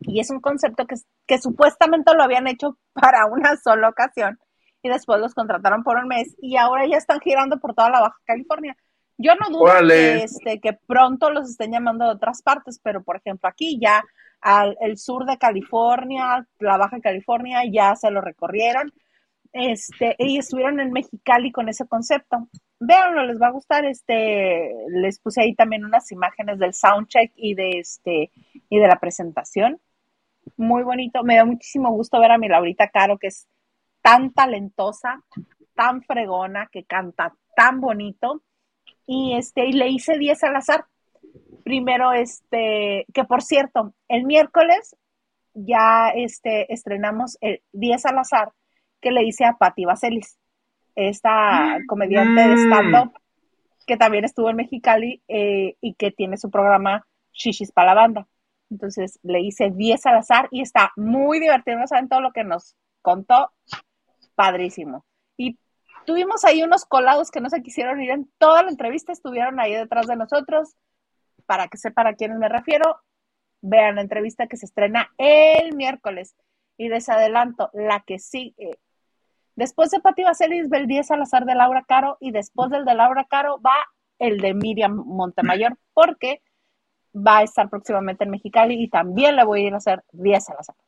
Y es un concepto que, que supuestamente lo habían hecho [laughs] para una sola ocasión y después los contrataron por un mes y ahora ya están girando por toda la Baja California. Yo no dudo que, este, que pronto los estén llamando de otras partes, pero por ejemplo aquí ya al el sur de California, la Baja California, ya se lo recorrieron. Este, y estuvieron en Mexicali con ese concepto. Veanlo, les va a gustar. Este, les puse ahí también unas imágenes del soundcheck y de este y de la presentación. Muy bonito. Me da muchísimo gusto ver a mi Laurita Caro, que es tan talentosa, tan fregona, que canta tan bonito y este, y le hice 10 al azar. Primero, este, que por cierto, el miércoles ya este, estrenamos el 10 al azar que le hice a Patti Vaselis, esta comediante de mm. stand-up que también estuvo en Mexicali eh, y que tiene su programa Shishis para la banda. Entonces le hice 10 al azar y está muy divertido, no saben todo lo que nos contó, padrísimo. Y Tuvimos ahí unos colados que no se quisieron ir en toda la entrevista, estuvieron ahí detrás de nosotros. Para que sepan a quiénes me refiero, vean la entrevista que se estrena el miércoles. Y les adelanto, la que sigue. Después de Pati Vaselis ve el 10 al azar de Laura Caro y después del de Laura Caro va el de Miriam Montemayor, porque va a estar próximamente en Mexicali y también le voy a ir a hacer 10 a la semana.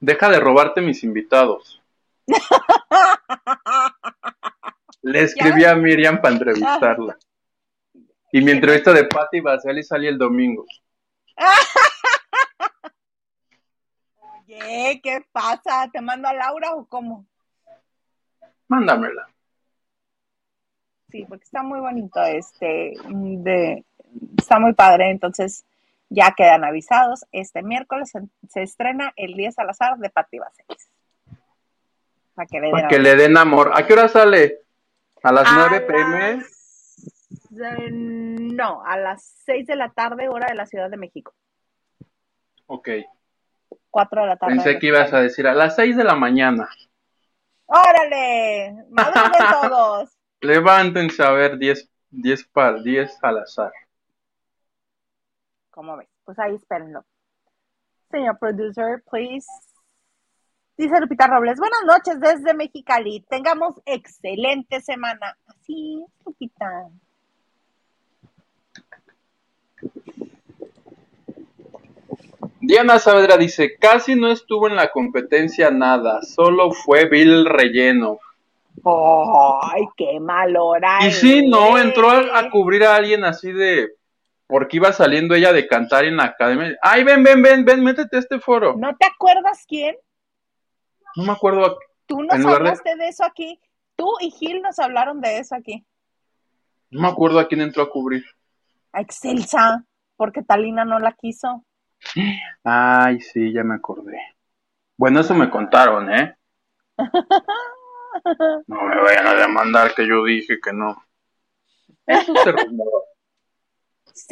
Deja de robarte mis invitados. [laughs] Le escribí a Miriam para entrevistarla. [laughs] Y mi entrevista de Patti Baseli sale el domingo. [laughs] Oye, ¿qué pasa? ¿Te mando a Laura o cómo? Mándamela. Sí, porque está muy bonito este de está muy padre, entonces ya quedan avisados. Este miércoles se, estrena el 10 al azar de Patti Baselis. Para que, le den, que le den amor. ¿A qué hora sale? ¿A las 9 pm? no, a las 6 de la tarde, hora de la Ciudad de México. Ok. 4 de la tarde. Pensé que ibas a decir a las 6 de la mañana. ¡Órale! ¡Madrugen [laughs] todos! Levántense a ver 10, 10 par, 10 al azar. ¿Cómo ves? Pues ahí espérenlo. Señor producer, please. Dice Lupita Robles, buenas noches desde Mexicali. Tengamos excelente semana. Así es, Lupita. Diana Saavedra dice, casi no estuvo en la competencia nada, solo fue Bill Relleno. ¡Ay, qué mal hora! Y sí, no, entró a, cubrir a alguien así de... Porque iba saliendo ella de cantar en la academia. ¡Ay, ven, ven, ven, ven, métete a este foro! ¿No te acuerdas quién? No me acuerdo. Tú nos hablaste de... eso aquí. Tú y Gil nos hablaron de eso aquí. No me acuerdo a quién entró a cubrir. A Excelsa, porque Talina no la quiso. Ay, sí, ya me acordé. Bueno, eso me contaron, ¿eh? [laughs] No me vayan a demandar que yo dije que no. Eso se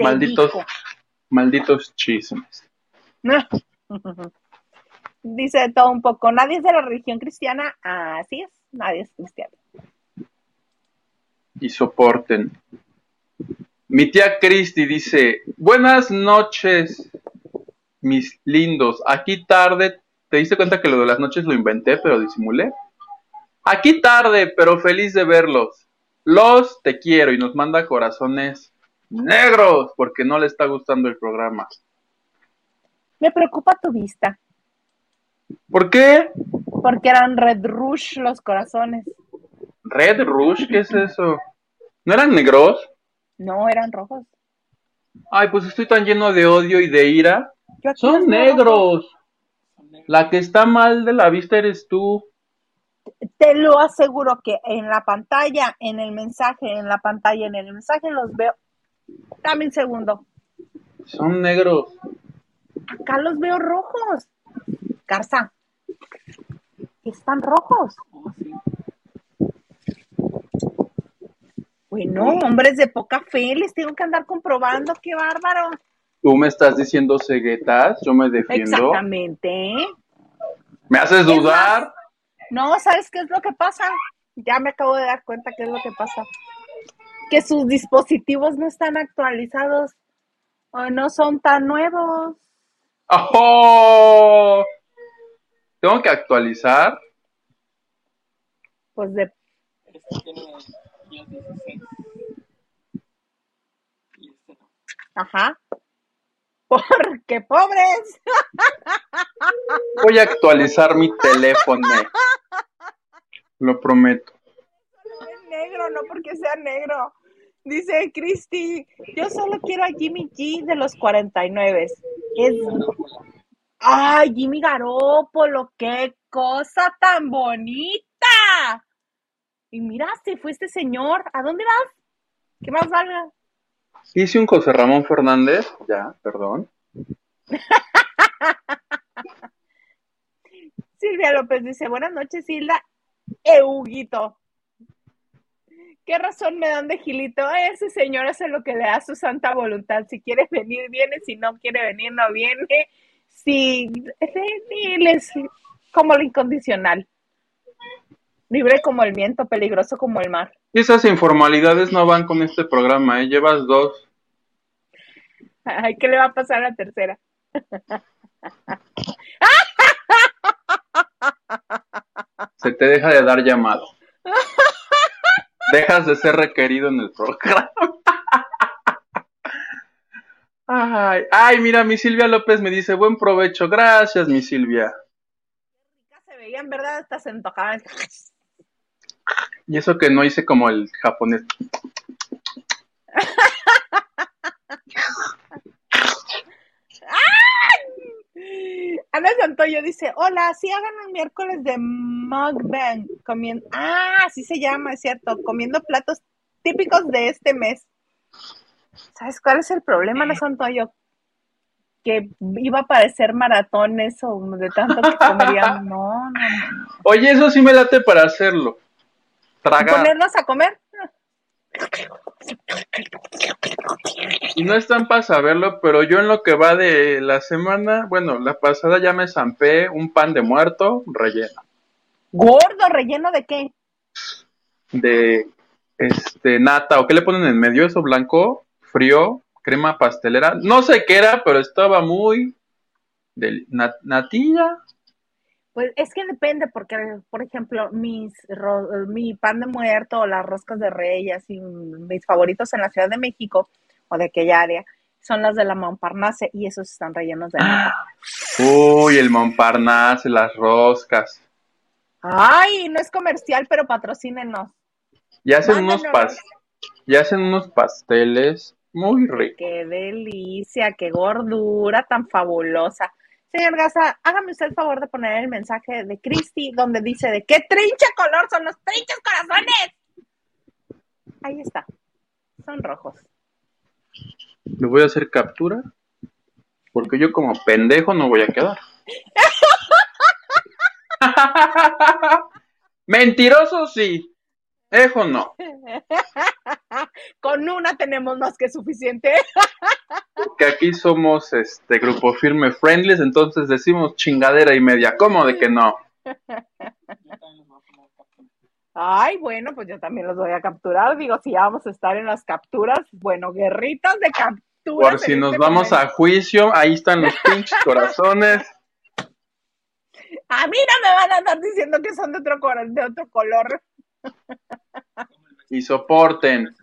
malditos, malditos chismes. [laughs] Dice todo un poco. Nadie es de la religión cristiana. Así es, nadie es cristiano. Y soporten. Mi tía Cristi dice: Buenas noches, mis lindos. Aquí tarde. ¿Te diste cuenta que lo de las noches lo inventé, pero disimulé? Aquí tarde, pero feliz de verlos. Los te quiero y nos manda corazones negros porque no le está gustando el programa. Me preocupa tu vista. ¿Por qué? Porque eran Red Rush los corazones. ¿Red Rush? ¿Qué es eso? ¿No eran negros? No, eran rojos. Ay, pues estoy tan lleno de odio y de ira. Son negros. La que está mal de la vista eres tú te lo aseguro que en la pantalla, en el mensaje, en la pantalla, en el mensaje los veo. Dame un segundo. Son negros. Acá los veo rojos. Garza. Están rojos. Bueno, hombres de poca fe, les tengo que andar comprobando, qué bárbaro. Tú me estás diciendo ceguetas, yo me defiendo. Exactamente. ¿Me haces dudar? No, ¿sabes qué es lo que pasa? Ya me acabo de dar cuenta qué es lo que pasa. Que sus dispositivos no están actualizados o no son tan nuevos. ¡Oh! ¿Tengo que actualizar? Pues de... Ajá. Porque pobres. Voy a actualizar mi teléfono. Lo prometo. Es negro, no porque sea negro. Dice Cristi, yo solo quiero a Jimmy G de los 49. Es... ¡Ay, Jimmy Garoppolo! ¡Qué cosa tan bonita! Y mira, se fue este señor. ¿A dónde vas? ¿Qué más valga? Hice un José Ramón Fernández. Ya, perdón. [laughs] Silvia López dice, buenas noches, Hilda. Euguito. ¿Qué razón me dan de Gilito? Ese señor hace lo que le da su santa voluntad. Si quiere venir, viene. Si no quiere venir, no viene. Él es como lo incondicional. Libre como el viento, peligroso como el mar. Esas informalidades no van con este programa, ¿eh? Llevas dos. Ay, ¿qué le va a pasar a la tercera? Se te deja de dar llamado. Dejas de ser requerido en el programa. Ay, ay, mira, mi Silvia López me dice, buen provecho, gracias, mi Silvia. Se veían, ¿verdad? Hasta se antojaban. Y eso que no hice como el japonés. [laughs] Ana Santoyo dice, hola, sí hagan un miércoles de mukbang, comiendo, ah, así se llama, es cierto, comiendo platos típicos de este mes. ¿Sabes cuál es el problema, Ana Santoyo? Que iba a parecer maratones o de tanto que comerían. [laughs] No, no, no. Oye, eso sí me late para hacerlo. Tragar. ¿Ponernos a comer? Y no están para saberlo, pero yo en lo que va de la semana, bueno, la pasada ya me zampé un pan de muerto relleno. ¿Gordo? ¿Relleno de qué? De este nata, ¿o qué le ponen en medio? Eso blanco, frío, crema pastelera. No sé qué era, pero estaba muy de natilla. Pues es que depende, porque, por ejemplo, mis mi pan de muerto o las roscas de reyes y mis favoritos en la Ciudad de México o de aquella área son las de la Montparnasse y esos están rellenos de nata. Uy, el Montparnasse, las roscas. Ay, no es comercial, pero patrocínenos. Y hacen unos pas y hacen unos pasteles muy ricos. Qué delicia, qué gordura tan fabulosa. Señor Gaza, hágame usted el favor de poner el mensaje de Cristi donde dice de qué trinche color son los trinches corazones. Ahí está. Son rojos. Le voy a hacer captura porque yo como pendejo no voy a quedar. [laughs] [laughs] Mentiroso sí. Ejo no. [laughs] Con una tenemos más que suficiente. que aquí somos este grupo firme friendlies, entonces decimos chingadera y media. ¿Cómo de que no? Ay, bueno, pues yo también los voy a capturar. Digo, si vamos a estar en las capturas, bueno, guerritas de captura. Por si nos este vamos a juicio, ahí están los pinches [laughs] corazones. A mí no me van a andar diciendo que son de otro, de otro color. Y soporten.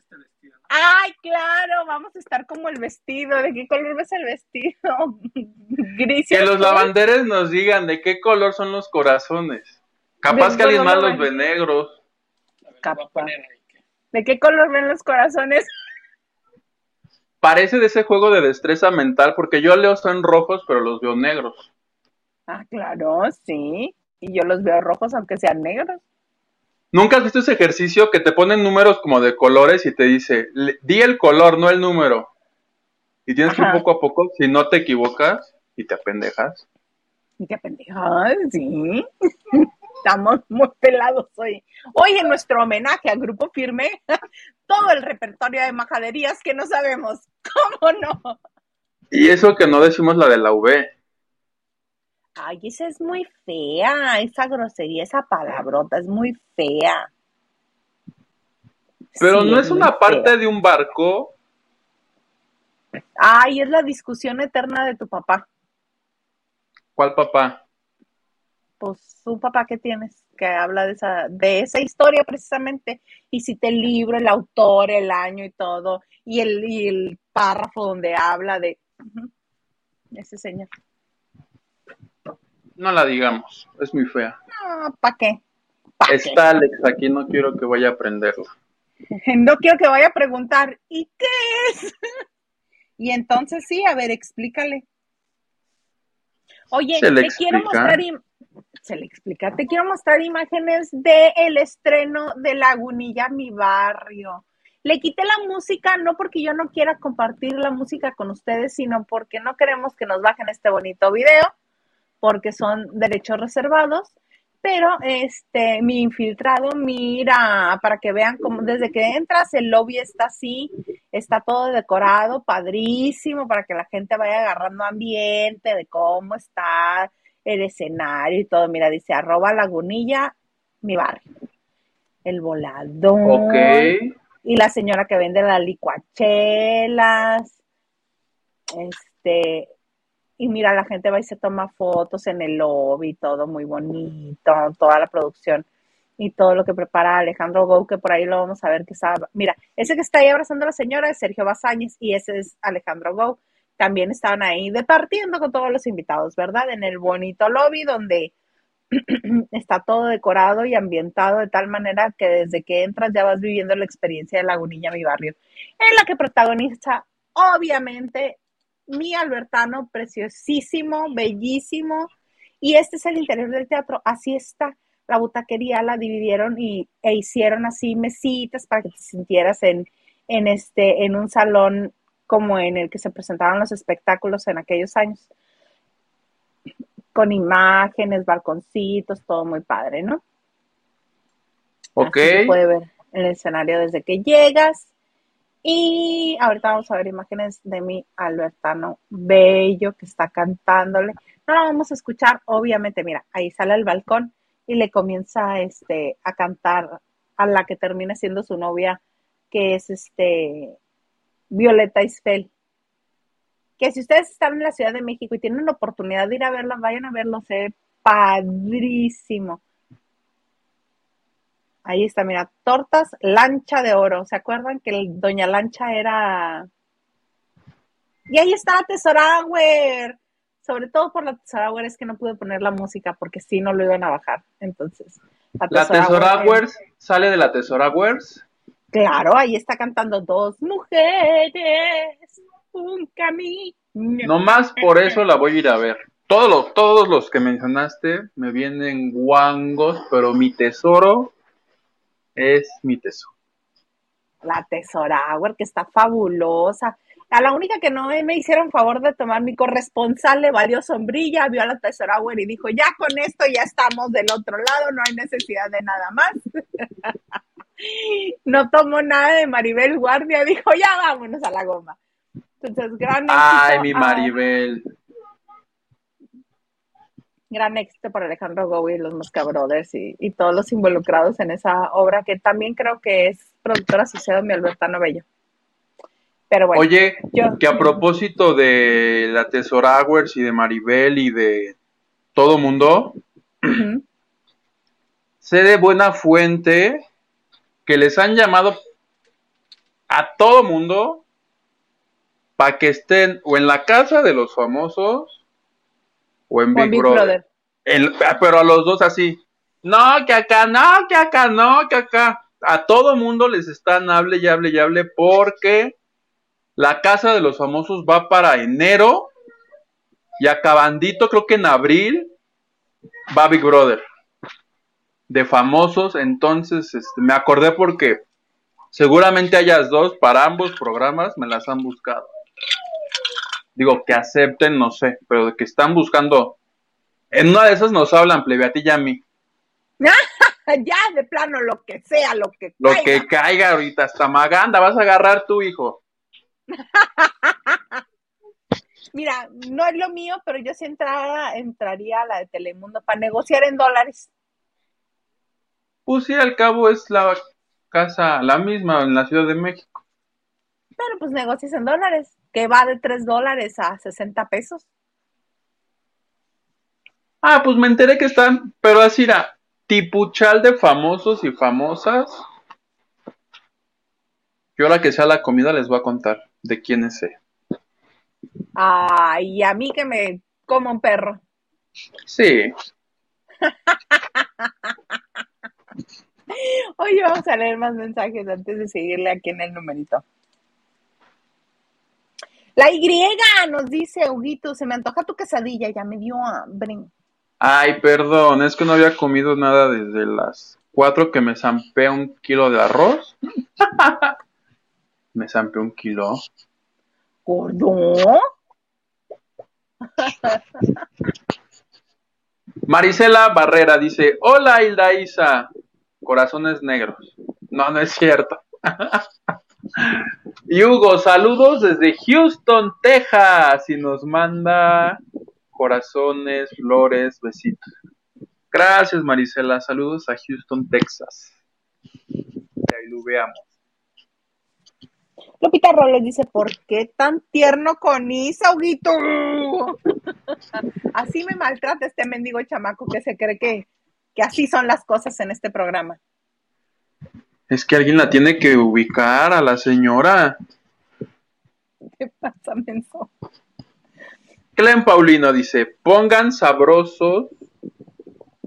Ay, claro, vamos a estar como el vestido. ¿De qué color ves el vestido? [laughs] Gris. Que los lavanderes nos digan de qué color son los corazones. Capaz que alguien más los ve negros. ¿De qué color ven los corazones? Parece de ese juego de destreza mental, porque yo leo son rojos, pero los veo negros. Ah, claro, sí. Y yo los veo rojos, aunque sean negros. ¿Nunca has visto ese ejercicio que te ponen números como de colores y te dice, di el color, no el número? Y tienes que ir poco a poco, si no te equivocas y te apendejas. Y te apendejas, sí. [laughs] Estamos muy pelados hoy. Hoy en nuestro homenaje al Grupo Firme, [laughs] todo el repertorio de majaderías que no sabemos. [laughs] ¿Cómo no? Y eso que no decimos la de la V. Ay, esa es muy fea, esa grosería, esa palabrota es muy fea. Pero no es, una parte de un barco. Ay, es la discusión eterna de tu papá. ¿Cuál papá? Pues su papá que tienes, que habla de esa, de esa historia precisamente. Y si te libro, el autor, el año y todo, y el, y el párrafo donde habla de ese señor. No la digamos, es muy fea. No, ¿para qué? Está Alex aquí, no quiero que vaya a aprenderlo. [laughs] No quiero que vaya a preguntar, ¿y qué es? [laughs] y entonces sí, a ver, explícale. Oye, te quiero mostrar se le explica, te quiero mostrar imágenes del estreno de Lagunilla, mi barrio. Le quité la música, no porque yo no quiera compartir la música con ustedes, sino porque no queremos que nos bajen este bonito video porque son derechos reservados, pero este mi infiltrado mira para que vean cómo desde que entras el lobby está así, está todo decorado, padrísimo para que la gente vaya agarrando ambiente de cómo está el escenario y todo. Mira, dice arroba lagunilla, mi barrio. El volador. Ok. Y la señora que vende las licuachelas. Este, y mira, la gente va y se toma fotos en el lobby, todo muy bonito, toda la producción y todo lo que prepara Alejandro Gou, que por ahí lo vamos a ver que está. Mira, ese que está ahí abrazando a la señora es Sergio Bazáñez y ese es Alejandro Gou, también estaban ahí departiendo con todos los invitados, ¿verdad? En el bonito lobby donde [clears throat] está todo decorado y ambientado de tal manera que desde que entras ya vas viviendo la experiencia de Lagunilla, mi barrio, en la que protagoniza obviamente mi Albertano, preciosísimo, bellísimo, y este es el interior del teatro, así está. La butaquería la dividieron y, e hicieron así mesitas para que te sintieras en, en, este, en un salón como en el que se presentaban los espectáculos en aquellos años con imágenes, balconcitos, todo muy padre, ¿no? Ok. se puede ver el escenario desde que llegas. Y ahorita vamos a ver imágenes de mi Albertano Bello que está cantándole. No la vamos a escuchar, obviamente, mira, ahí sale al balcón y le comienza este, a cantar a la que termina siendo su novia, que es este Violeta Isfel que si ustedes están en la Ciudad de México y tienen la oportunidad de ir a verla, vayan a verlo, se ve padrísimo. Ahí está, mira, tortas lancha de oro. ¿Se acuerdan que el Doña Lancha era... Y ahí está Tesorauer. Sobre todo por la Tesorauer es que no pude poner la música porque si no lo iban a bajar. Entonces, la Tesorauer sale de la Tesorauer. Claro, ahí está cantando dos mujeres un camino. No más por eso la voy a ir a ver. Todos los, todos los que mencionaste me vienen guangos, pero mi tesoro es mi tesoro. La Tesorauer, que está fabulosa. A la única que no me hicieron favor de tomar mi corresponsal le valió sombrilla, vio a la Tesorauer y dijo, ya con esto ya estamos del otro lado, no hay necesidad de nada más. [laughs] no tomó nada de Maribel Guardia, dijo, ya vámonos a la goma. Entonces, gran éxito. Ay, mi Maribel. Gran éxito para Alejandro Gowi y los Mosca Brothers y, todos los involucrados en esa obra que también creo que es productor asociado de mi Albertano Bello. Pero bueno. Oye, que a propósito de la Tesoragüers y de Maribel y de todo mundo, sé de buena fuente que les han llamado a todo mundo para que estén o en la casa de los famosos o en Big, Brother. Ah, pero a los dos así. No, que acá, no, que acá, no, que acá. A todo mundo les están hable y hable y hable porque la casa de los famosos va para enero y acabandito, creo que en abril, va Big Brother. De famosos, entonces este, me acordé porque seguramente hayas dos para ambos programas, me las han buscado digo, que acepten, no sé, pero de que están buscando, en una de esas nos hablan, plebe, a ti y a mí. [laughs] ya, de plano, lo que sea, lo que Lo que caiga ahorita, hasta Maganda, vas a agarrar tu hijo. [laughs] Mira, no es lo mío, pero yo sí entraría a la de Telemundo para negociar en dólares. Pues sí, al cabo es la casa, la misma en la Ciudad de México. Pero pues negocias en dólares que va de 3 dólares a 60 pesos. Ah, pues me enteré que están, pero así era, tipuchal de famosos y famosas. Yo ahora que sea la comida les voy a contar de quiénes sé. Ay, a mí que me como un perro. Sí. [laughs] Oye, vamos a leer más mensajes antes de seguirle aquí en el numerito. La Y nos dice Huguito, se me antoja tu quesadilla, ya me dio hambre. Ay, perdón, es que no había comido nada desde las cuatro que me zampé un kilo de arroz. [laughs] me zampé un kilo. ¿Gordo? Marisela Barrera dice, hola Hilda Isa, corazones negros. No, no es cierto. [laughs] Y Hugo, saludos desde Houston, Texas. Y nos manda corazones, flores, besitos. Gracias, Marisela. Saludos a Houston, Texas. Ahí lo veamos. Lupita Robles dice, ¿por qué tan tierno con Isa, así me maltrata este mendigo chamaco que se cree que, que así son las cosas en este programa. Es que alguien la tiene que ubicar a la señora. ¿Qué pasa, menso? Clem Paulino dice, pongan sabrosos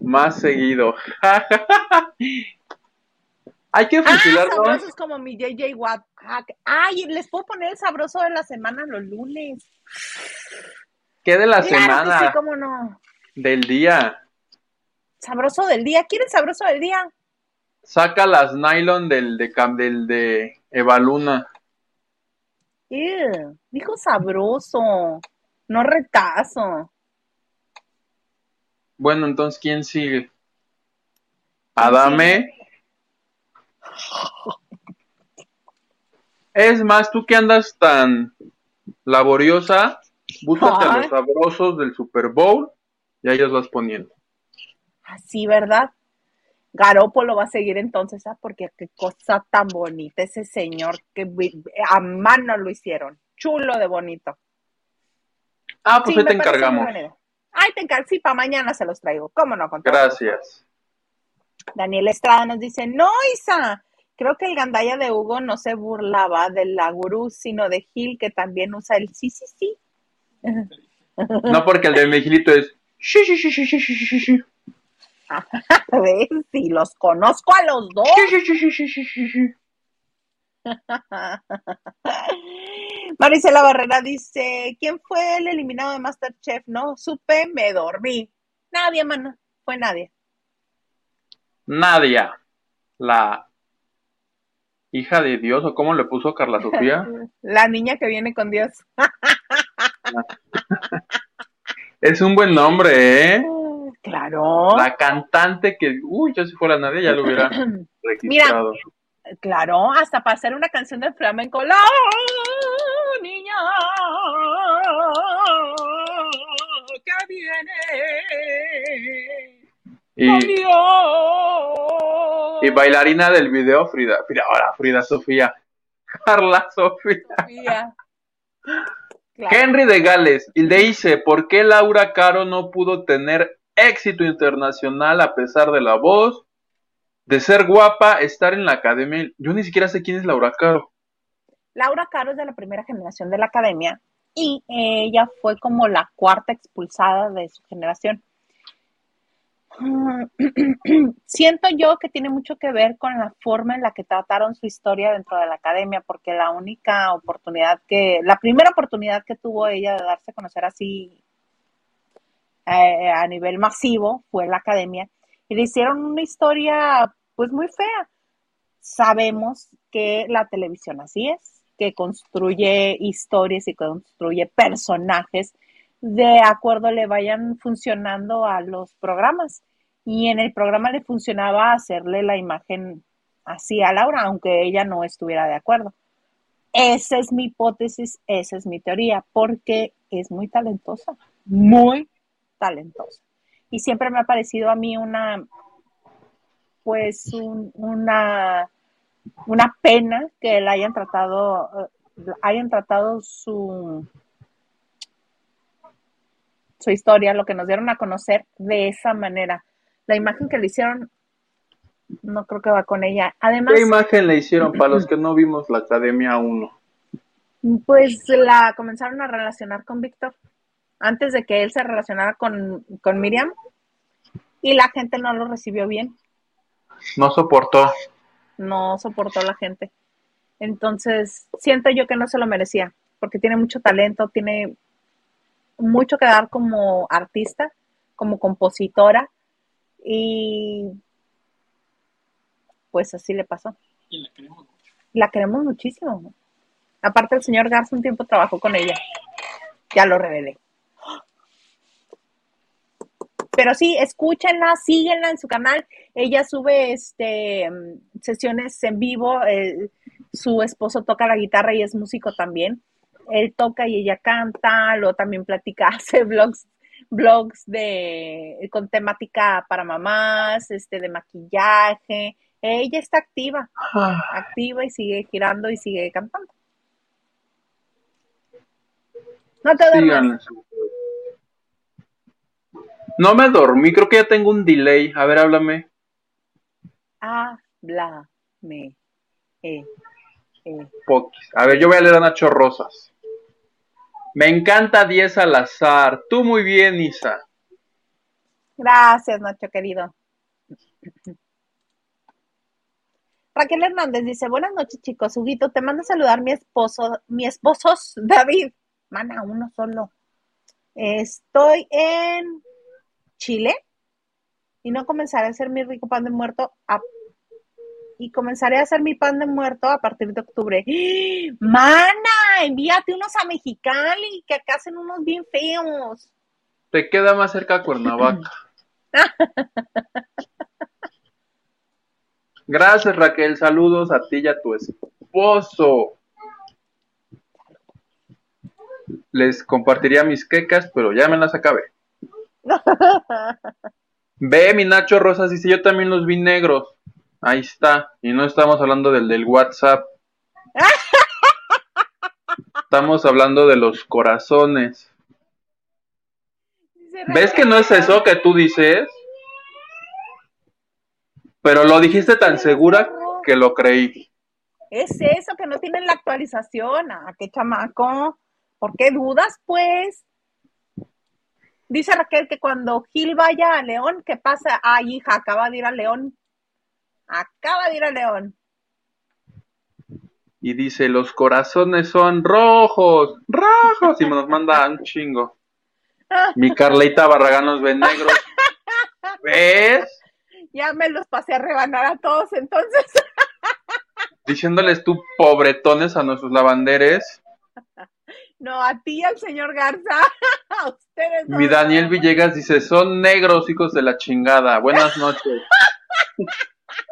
más seguido. [laughs] Hay que fusilarnos. Ah, sabrosos como mi JJ Watt. Ay, les puedo poner el sabroso de la semana los lunes. ¿Qué de la semana? sí, cómo no. Del día. Sabroso del día. ¿Quieren sabroso del día? Saca las nylon del de, del de Evaluna. dijo sabroso. No retazo. Bueno, entonces, ¿quién sigue? Adame. Es más, tú que andas tan laboriosa, búscate a los sabrosos del Super Bowl y ahí los vas poniendo. Así, ¿verdad? Garópolo va a seguir entonces, ¿ah? Porque qué cosa tan bonita ese señor que a mano lo hicieron. Chulo de bonito. Ah, pues ahí te encargamos. Ay, te encargo. Sí, para mañana se los traigo. ¿Cómo no? Gracias. Daniel Estrada nos dice, no, Isa, creo que el gandaya de Hugo no se burlaba de la gurú, sino de Gil, que también usa el sí, sí, sí. No, porque el de Mejilito es sí, sí, sí, sí, sí, sí, sí. [laughs] A ver, si los conozco a los dos. Sí, sí, sí, sí, sí, sí, sí. [laughs] Marisela Barrera dice, ¿quién fue el eliminado de Masterchef? No supe, me dormí. Nadie, mano, fue nadie. Nadia, la hija de Dios, o cómo le puso Carla Sofía. [laughs] la niña que viene con Dios. es un buen nombre, ¿eh? Claro. La cantante que, uy, yo si fuera Nadia ya lo hubiera [clears throat] registrado. Mira, claro, hasta para hacer una canción de flamenco. La niña que viene y, y bailarina del video, Frida. Frida, ahora Frida Sofía. [laughs] Carla Sofía. [laughs] Henry de Gales. Y le dice, ¿por qué Laura Caro no pudo tener éxito internacional a pesar de la voz, de ser guapa, estar en la academia? Yo ni siquiera sé quién es Laura Caro. Laura Caro es de la primera generación de la academia y ella fue como la cuarta expulsada de su generación. [clears throat] Siento yo que tiene mucho que ver con la forma en la que trataron su historia dentro de la academia, porque la única oportunidad que, la primera oportunidad que tuvo ella de darse a conocer así eh, a nivel masivo fue la academia y le hicieron una historia pues muy fea. Sabemos que la televisión así es, que construye historias y construye personajes de acuerdo le vayan funcionando a los programas. Y en el programa le funcionaba hacerle la imagen así a Laura, aunque ella no estuviera de acuerdo. Esa es mi hipótesis, esa es mi teoría, porque es muy talentosa, muy talentosa. Y siempre me ha parecido a mí una, pues, una, una pena que la hayan tratado, eh, hayan tratado su, su historia, lo que nos dieron a conocer de esa manera. La imagen que le hicieron, no creo que va con ella. Además, ¿qué imagen le hicieron para los que no vimos la Academia 1? Pues la comenzaron a relacionar con Víctor, antes de que él se relacionara con, con Miriam, y la gente no lo recibió bien. No soportó. No soportó la gente. Entonces, siento yo que no se lo merecía, porque tiene mucho talento, tiene mucho que dar como artista, como compositora y pues así le pasó. Y la queremos mucho. La queremos muchísimo. Aparte el señor Garza un tiempo trabajó con ella. Ya lo revelé. Pero sí, escúchenla, síguenla en su canal. Ella sube este sesiones en vivo. Eh, su esposo toca la guitarra y es músico también él toca y ella canta, luego también platica, [laughs] hace vlogs, blogs de con temática para mamás, este de maquillaje. Ella está activa, ah. activa y sigue girando y sigue cantando. No te duermas. No me dormí, creo que ya tengo un delay. A ver, háblame. Háblame. Eh, eh. A ver, yo voy a leer a Nacho Rosas. Me encanta 10 al azar. Tú muy bien, Isa. Gracias, Nacho querido. Raquel Hernández dice, buenas noches chicos, Huguito, te manda a saludar mi esposo, mi esposo David, mana, uno solo. Estoy en Chile y no comenzaré a hacer mi rico pan de muerto y comenzaré a hacer mi pan de muerto a partir de octubre. [gasps] Mana, envíate unos a Mexicali, que acá hacen unos bien feos. Te queda más cerca Cuernavaca. [laughs] Gracias, Raquel. Saludos a ti y a tu esposo. Les compartiría mis quecas, pero ya me las acabé. [laughs] Ve, mi Nacho Rosas dice, yo también los vi negros. Ahí está. Y no estamos hablando del del WhatsApp. Estamos hablando de los corazones. ¿Ves que no es eso que tú dices? Pero lo dijiste tan segura que lo creí. Es eso, que no tienen la actualización. ¿A ah, qué chamaco? ¿Por qué dudas, pues? Dice Raquel que cuando Gil vaya a León, ¿qué pasa? Ah, hija, acaba de ir a León. Acaba de ir a León. Y dice, los corazones son rojos, rojos. Y nos manda un chingo. [laughs] Mi Carlita Barragán los ve negros. ¿Ves? ya me los pasé a rebanar a todos entonces. [laughs] Diciéndoles tú pobretones a nuestros lavanderes. No, a ti al señor Garza. [laughs] A ustedes. Mi Daniel Villegas dice, son negros hijos de la chingada. Buenas noches.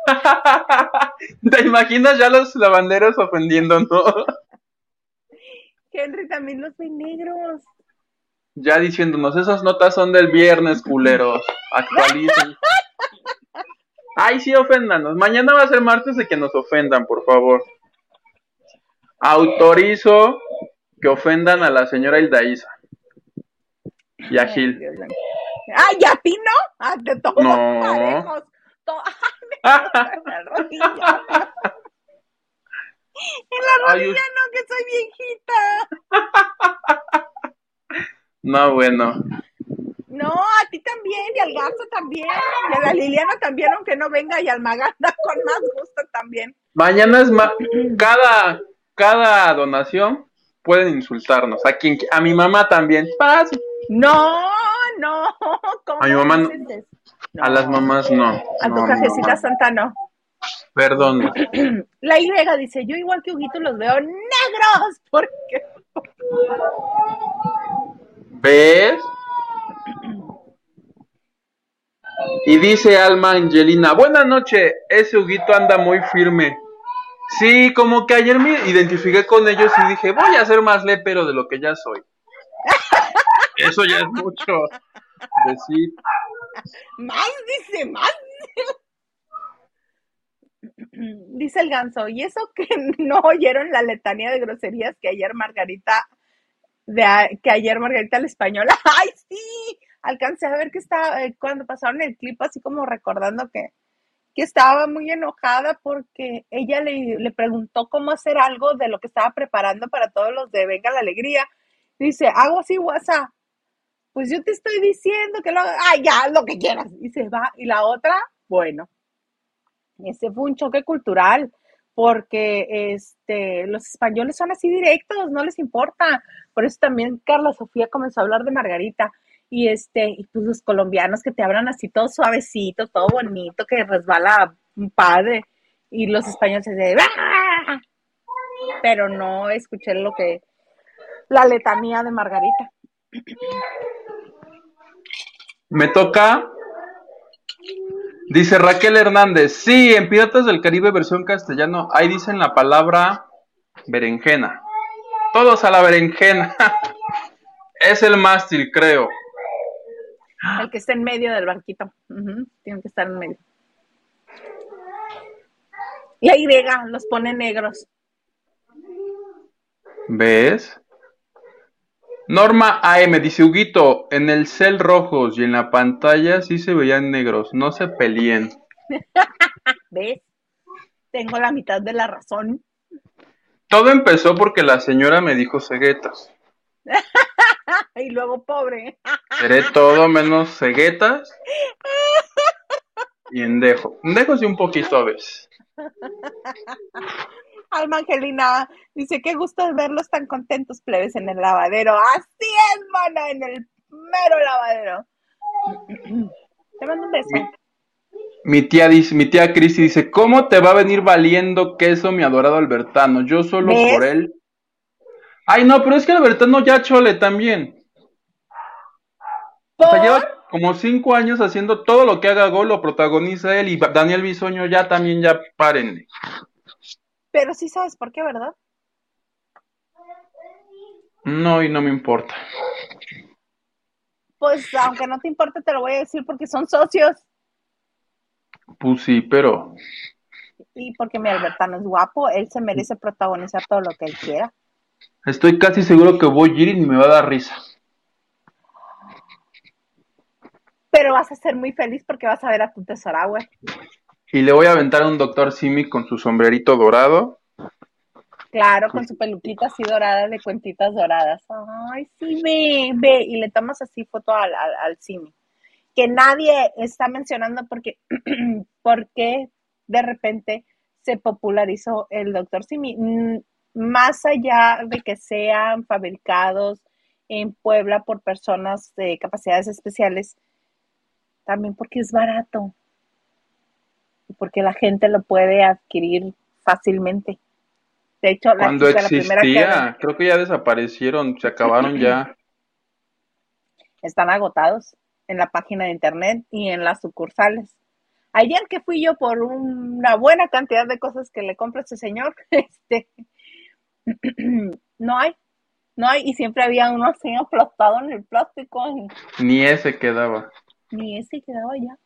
[laughs] ¿Te imaginas ya los lavanderos ofendiendo, no? Henry también los ve negros. Ya diciéndonos, esas notas son del viernes, culeros. Actualicen. Ay, sí, oféndanos. Mañana va a ser martes de que nos ofendan, por favor. Autorizo que ofendan a la señora Hildaísa. Y a Gil. Ay, ¿y a ti no? Ah, de todos no. parejos. [laughs] en [laughs] la rodilla. en la rodilla no, que soy viejita. [laughs] No, bueno. No, a ti también, y al gato también, y a la Liliana también, aunque no venga, y al Maganda con más gusto también. Mañana es más, cada, cada donación pueden insultarnos. A quien, a mi mamá también. No, no. a mi mamá no. A las mamás no. A tu cajecita santa no. Perdón. [clears throat] La Y dice, yo igual que Huguito los veo negros. ¿Por qué? ¿Ves? Y dice Alma Angelina, buena noche, ese Huguito anda muy firme. Sí, como que ayer me identifiqué con ellos y dije, voy a ser más lepero de lo que ya soy. Eso ya es mucho decir. Más dice, más. Dice el ganso, y eso que no oyeron la letanía de groserías que ayer Margarita, de, que ayer Margarita la española, [laughs] ¡ay sí! alcancé a ver que estaba, eh, cuando pasaron el clip, así como recordando que, que estaba muy enojada porque ella le, le, preguntó cómo hacer algo de lo que estaba preparando para todos los de Venga la Alegría. Dice, hago así, WhatsApp. Pues yo te estoy diciendo que lo ah, ya, lo que quieras. Y se va. Y la otra, bueno, ese fue un choque cultural porque este, los españoles son así directos, no les importa. Por eso también Carla Sofía comenzó a hablar de Margarita y este, y pues los colombianos que te hablan así todo suavecito, todo bonito, que resbala un padre, y los españoles se ¡Ah! pero no escuché lo que, la letanía de Margarita. Me toca, dice Raquel Hernández, sí, en Piratas del Caribe versión castellano, ahí dicen la palabra berenjena. Todos a la berenjena. [laughs] es el mástil, creo. El que está en medio del barquito. Tiene que estar en medio. Y Y los pone negros. ¿Ves? Norma AM dice Huguito, en el cel rojos y en la pantalla sí se veían negros, no se peleen. [laughs] ¿Ves? Tengo la mitad de la razón. Todo empezó porque la señora me dijo ceguetas. [laughs] [laughs] y luego pobre. Seré todo menos ceguetas y endejo. Endejo sí un poquito a veces. [laughs] Alma Angelina dice, qué gusto verlos tan contentos, plebes, en el lavadero. Así es, mana, en el mero lavadero. [clears throat] Te mando un beso. Mi, tía dice, mi tía Cristi dice, ¿cómo te va a venir valiendo queso, mi adorado Albertano? Yo solo por él. Ay, no, pero es que Albertano ya chole también. O sea, lleva como cinco años haciendo todo lo que haga Gol, lo protagoniza él y Daniel Bisoño ya también ya paren. Pero sí sabes por qué, ¿verdad? No, y no me importa. Pues aunque no te importe, te lo voy a decir porque son socios. Pues sí, pero. Y porque mi Albertano es guapo, él se merece protagonizar todo lo que él quiera. Estoy casi seguro que voy a ir y me va a dar risa. Pero vas a ser muy feliz porque vas a ver a tu tesora, güey. Y le voy a aventar a un doctor Simi con su sombrerito dorado. Claro, con su peluquita así dorada de cuentitas doradas. Ay, sí, ve, ve. Y le tomas así foto al, al, Simi. Que nadie está mencionando porque, [clears throat] porque de repente se popularizó el doctor Simi. Más allá de que sean fabricados en Puebla por personas de capacidades especiales, también porque es barato porque la gente lo puede adquirir fácilmente. De hecho, la cuando existía, creo que ya desaparecieron, se acabaron ya. [clears throat] Están agotados en la página de internet y en las sucursales. Ayer que fui yo por una buena cantidad de cosas que le compro a ese señor, [laughs] este, no hay, no hay, y siempre había uno así aplastado en el plástico. Ni ese quedaba. Ni ese quedaba ya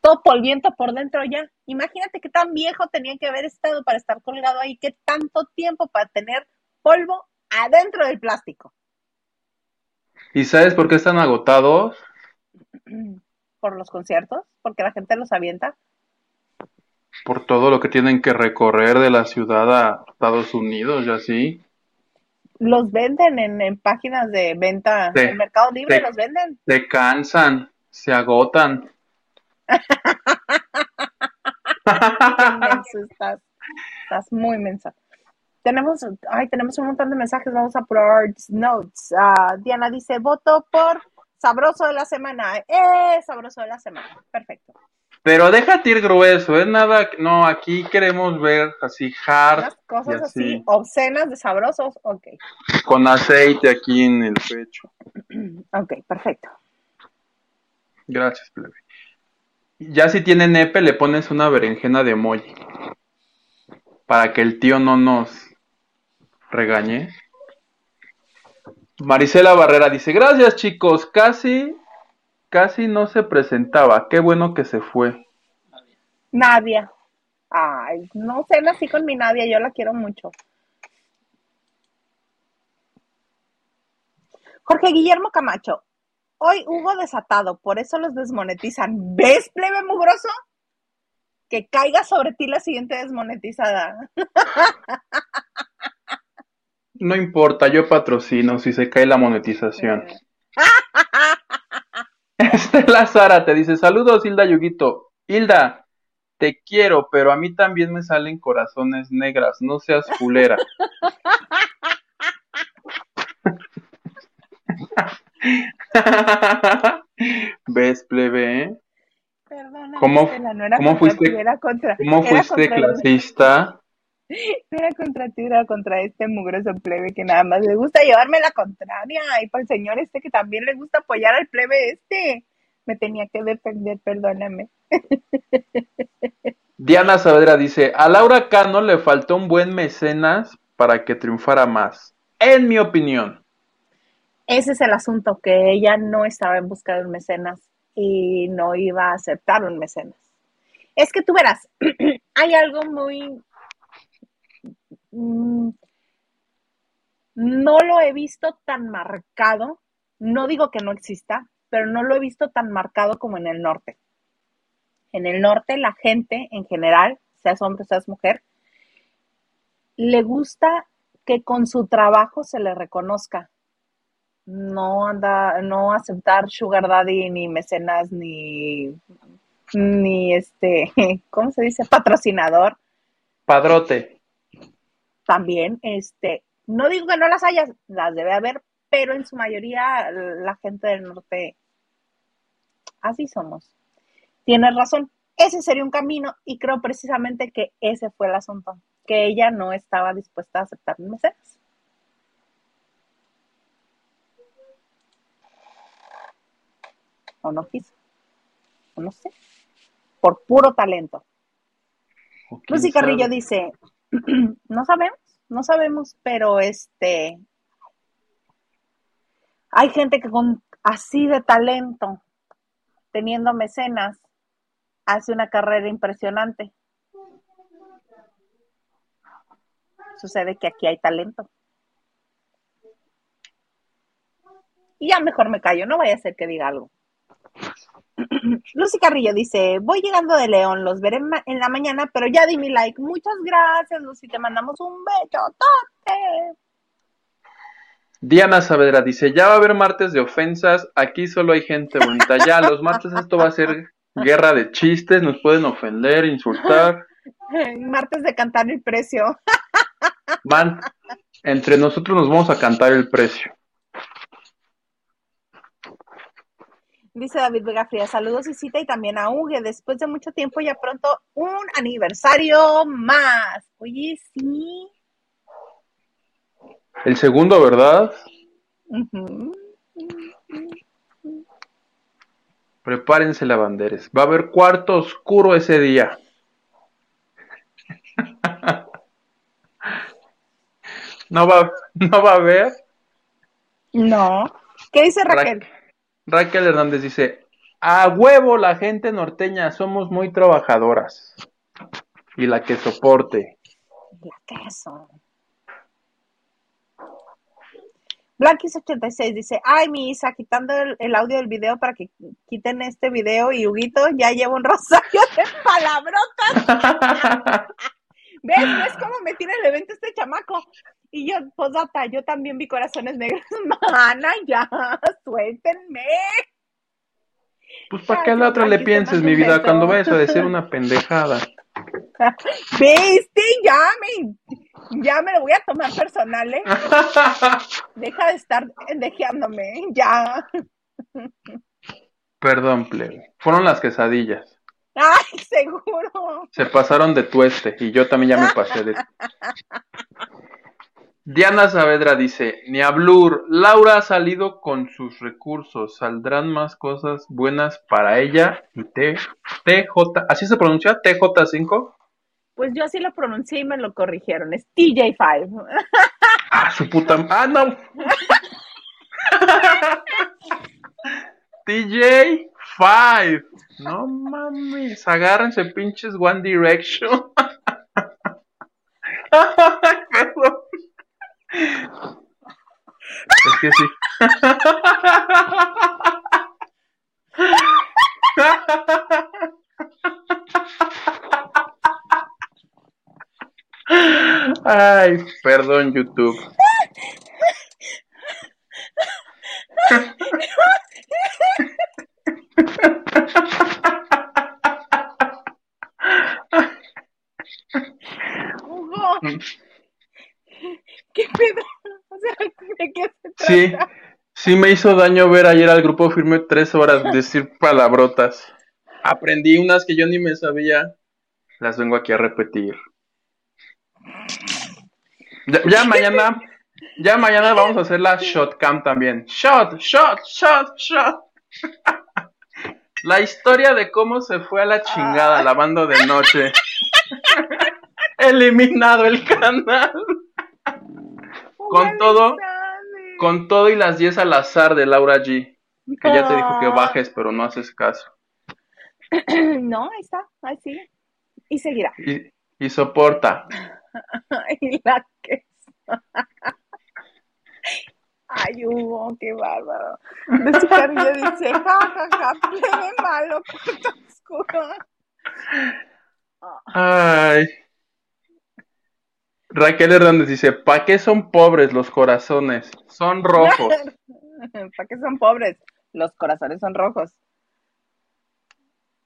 todo polviento por dentro ya. Imagínate qué tan viejo tenía que haber estado para estar colgado ahí, qué tanto tiempo para tener polvo adentro del plástico. ¿Y sabes por qué están agotados? [clears throat] Por los conciertos, porque la gente los avienta. Por todo lo que tienen que recorrer de la ciudad a Estados Unidos y así. Los venden en, páginas de venta, en Mercado Libre los venden. Se cansan, se agotan [laughs] estás, estás muy mensa. Tenemos, ay, tenemos un montón de mensajes, vamos a probar notes. Ah, Diana dice, voto por sabroso de la semana. Eh, sabroso de la semana. Perfecto. Pero déjate ir grueso, es ¿eh? nada, no, aquí queremos ver así hard. cosas así. obscenas de sabrosos, ok. Con aceite aquí en el pecho. [clears throat] ok, perfecto. Gracias, plebe. Ya si tiene nepe, le pones una berenjena de emoji. Para que el tío no nos regañe. Marisela Barrera dice, gracias chicos, casi, casi no se presentaba. Qué bueno que se fue. Nadia. Ay, no sé, nací con mi Nadia, yo la quiero mucho. Jorge Guillermo Camacho, Hoy hubo desatado, por eso los desmonetizan. ¿Ves, plebe mugroso? Que caiga sobre ti la siguiente desmonetizada. [laughs] No importa, yo patrocino si se cae la monetización. [laughs] [laughs] Estela Sara te dice, saludos Hilda Yuguito. Hilda, te quiero, pero a mí también me salen corazones negras, no seas culera. [laughs] ¿Ves, plebe? Perdona, ¿Cómo, ¿cómo fuiste, ¿cómo fuiste clasista? Era contra ti, era contra este mugroso plebe que nada más le gusta llevarme la contraria. Y para el señor este que también le gusta apoyar al plebe este. Me tenía que defender, perdóname. [laughs] Diana Saavedra dice, a Laura Cano le faltó un buen mecenas para que triunfara más. En mi opinión. Ese es el asunto, que ella no estaba en busca de un mecenas y no iba a aceptar un mecenas. Es que tú verás, [clears throat] hay algo muy... Mm, no lo he visto tan marcado, no digo que no exista, pero no lo he visto tan marcado como en el norte. En el norte la gente en general, seas hombre, seas mujer, le gusta que con su trabajo se le reconozca no anda, no aceptar sugar daddy ni mecenas ni ni este, [laughs] ¿cómo se dice? patrocinador. Padrote. También, este, no digo que no las haya, las debe haber, pero en su mayoría la gente del norte así somos. Tienes razón, ese sería un camino y creo precisamente que ese fue el asunto, que ella no estaba dispuesta a aceptar mecenas. O no quiso. O no sé. Por puro talento. Lucy Carrillo dice, [clears throat] no sabemos, no sabemos, pero este, hay gente que con así de talento, teniendo mecenas, hace una carrera impresionante. Sucede que aquí hay talento. Y ya mejor me callo, no vaya a ser que diga algo. [clears throat] Lucy Carrillo dice, voy llegando de León, los veré en la mañana, pero ya di mi like. Muchas gracias, Lucy, te mandamos un beso. Diana Saavedra dice, ya va a haber martes de ofensas, aquí solo hay gente bonita. Ya, los martes esto va a ser Guerra de chistes, nos pueden ofender, insultar. [laughs] Martes de cantar el precio. Man, entre nosotros nos vamos a cantar el precio. Dice David Vega Fría, saludos y cita y también a Uge, después de mucho tiempo ya pronto un aniversario más. Oye, sí. El segundo, ¿verdad? Prepárense lavanderes. Va a haber cuarto oscuro ese día. [laughs] ¿No va, ¿No va a haber? No. ¿Qué dice Raquel? Raquel Hernández dice, a huevo la gente norteña, somos muy trabajadoras. Y la que soporte. La queso. Blanquis86 dice, ay, mi Isa, quitando el, audio del video para que quiten este video y Huguito ya lleva un [laughs] rosario de palabrotas. [laughs] ¿Ves? ¿Ves cómo me tiene el evento este chamaco? Y yo, posata, yo también vi corazones negros. [laughs] Mana, ya, suéltenme. Pues para que a la otra le pienses, mi vida, cuando vayas a decir una [laughs] pendejada. ¿Viste? Ya me, ya me lo voy a tomar personal, ¿eh? [laughs] Deja de estar dejeándome, ya. Perdón, plebe. Fueron las quesadillas. Ay, [laughs] seguro. Se pasaron de tueste y yo también ya me pasé de. [laughs] Diana Saavedra dice, ni a Blur, Laura ha salido con sus recursos, saldrán más cosas buenas para ella y T, TJ, ¿así se pronuncia? ¿TJ5? Pues yo así lo pronuncié y me lo corrigieron, es TJ5. [laughs] Ah, su puta, ah, no. TJ5. No mames, agárrense pinches One Direction. Perdón. Es que sí. Ay, perdón, YouTube. Sí, sí me hizo daño ver ayer al grupo firme tres horas decir palabrotas. Aprendí unas que yo ni me sabía. Las vengo aquí a repetir. Ya, ya mañana, ya mañana vamos a hacer la shot cam también. Shot, shot, shot, shot. La historia de cómo se fue a la chingada lavando de noche. Eliminado el canal. Con todo, con todo y las 10 al azar de Laura G. Que ya te dijo que bajes, pero no haces caso. [clears throat] No, ahí está, ahí sigue. Y seguirá. Y, y soporta. [laughs] y la que [laughs] Ay, Hugo, qué bárbaro. Carrillo dice, jajaja, ja, ja, plebe malo, puto oscuro. Ay. Raquel Hernández dice, ¿pa qué son pobres los corazones? Son rojos. [laughs] ¿Para qué son pobres? Los corazones son rojos.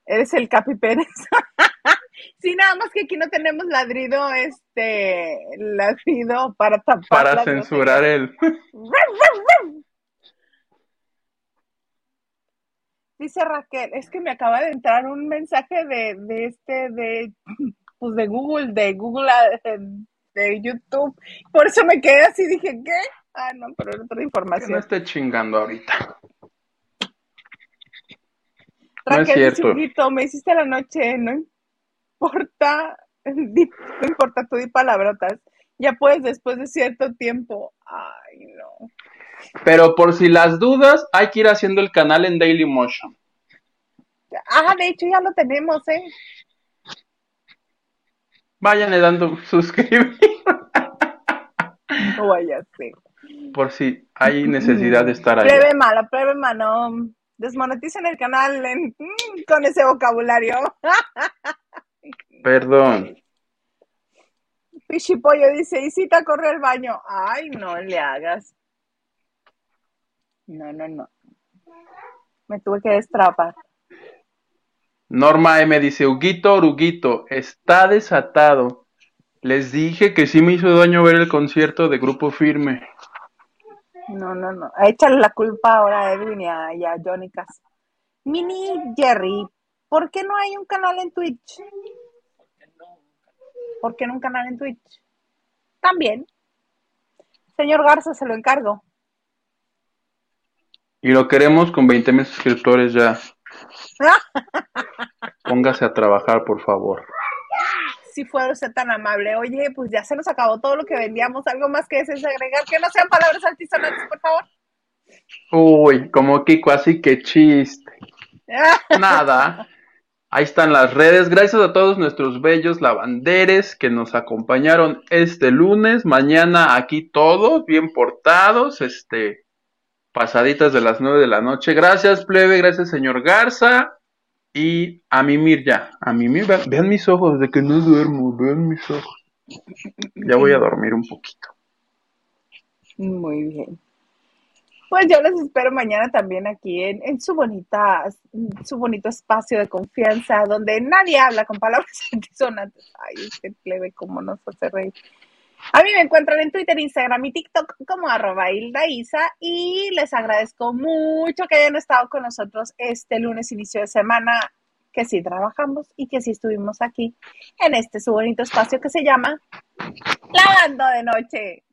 Eres el Capi Pérez. [laughs] sí, nada más que aquí no tenemos ladrido, este, ladrido para tapar. Para censurar el. [laughs] Dice Raquel, es que me acaba de entrar un mensaje de, de este, de, pues de Google, de Google, de YouTube. Por eso me quedé así, dije, ¿qué? Ah, no, pero era otra información. Que no esté chingando ahorita. Raquel, no es cierto. me hiciste la noche, no importa, [laughs] no importa, tú di palabrotas. Ya puedes después de cierto tiempo. Ay, no. Pero por si las dudas, hay que ir haciendo el canal en Daily Motion. Ah, de hecho ya lo tenemos, ¿eh? Váyanle dando [laughs] suscribir. No vaya a ser. Por si hay necesidad de estar ahí. Plebe malo, plebe mano. Desmoneticen el canal mm, con ese vocabulario. [laughs] Perdón. Pichipollo dice, y si te corre el baño. Ay, no le hagas. No, no, no. Me tuve que destrapar. Norma M dice, Huguito, Huguito, está desatado. Les dije que sí me hizo daño ver el concierto de Grupo Firme. No, no, no. Échale la culpa ahora a Edwin y a, Johnny Cass. Mini Jerry, ¿por qué no hay un canal en Twitch? ¿Por qué no un canal en Twitch? También. Señor Garza, se lo encargo. Y lo queremos con 20 mil suscriptores ya. [laughs] Póngase a trabajar, por favor. Si fuera usted tan amable. Oye, pues ya se nos acabó todo lo que vendíamos. ¿Algo más que desees agregar? Que no sean palabras altisonantes, por favor. Uy, como Kiko, así que chiste. [laughs] Nada. Ahí están las redes. Gracias a todos nuestros bellos lavanderes que nos acompañaron este lunes. Mañana aquí todos bien portados. Este, pasaditas de las nueve de la noche. Gracias, plebe, gracias, señor Garza. Y a mimir ya, a mimir, vean, mis ojos, de que no duermo, vean mis ojos. Ya voy a dormir un poquito. Muy bien. Pues yo les espero mañana también aquí en, en su bonita, su bonito espacio de confianza, donde nadie habla con palabras [laughs] antisonantes. Ay, este plebe, cómo nos hace reír. A mí me encuentran en Twitter, Instagram y TikTok como arroba Isa y les agradezco mucho que hayan estado con nosotros este lunes, inicio de semana, que sí trabajamos y que sí estuvimos aquí en este su bonito espacio que se llama Lavando de Noche.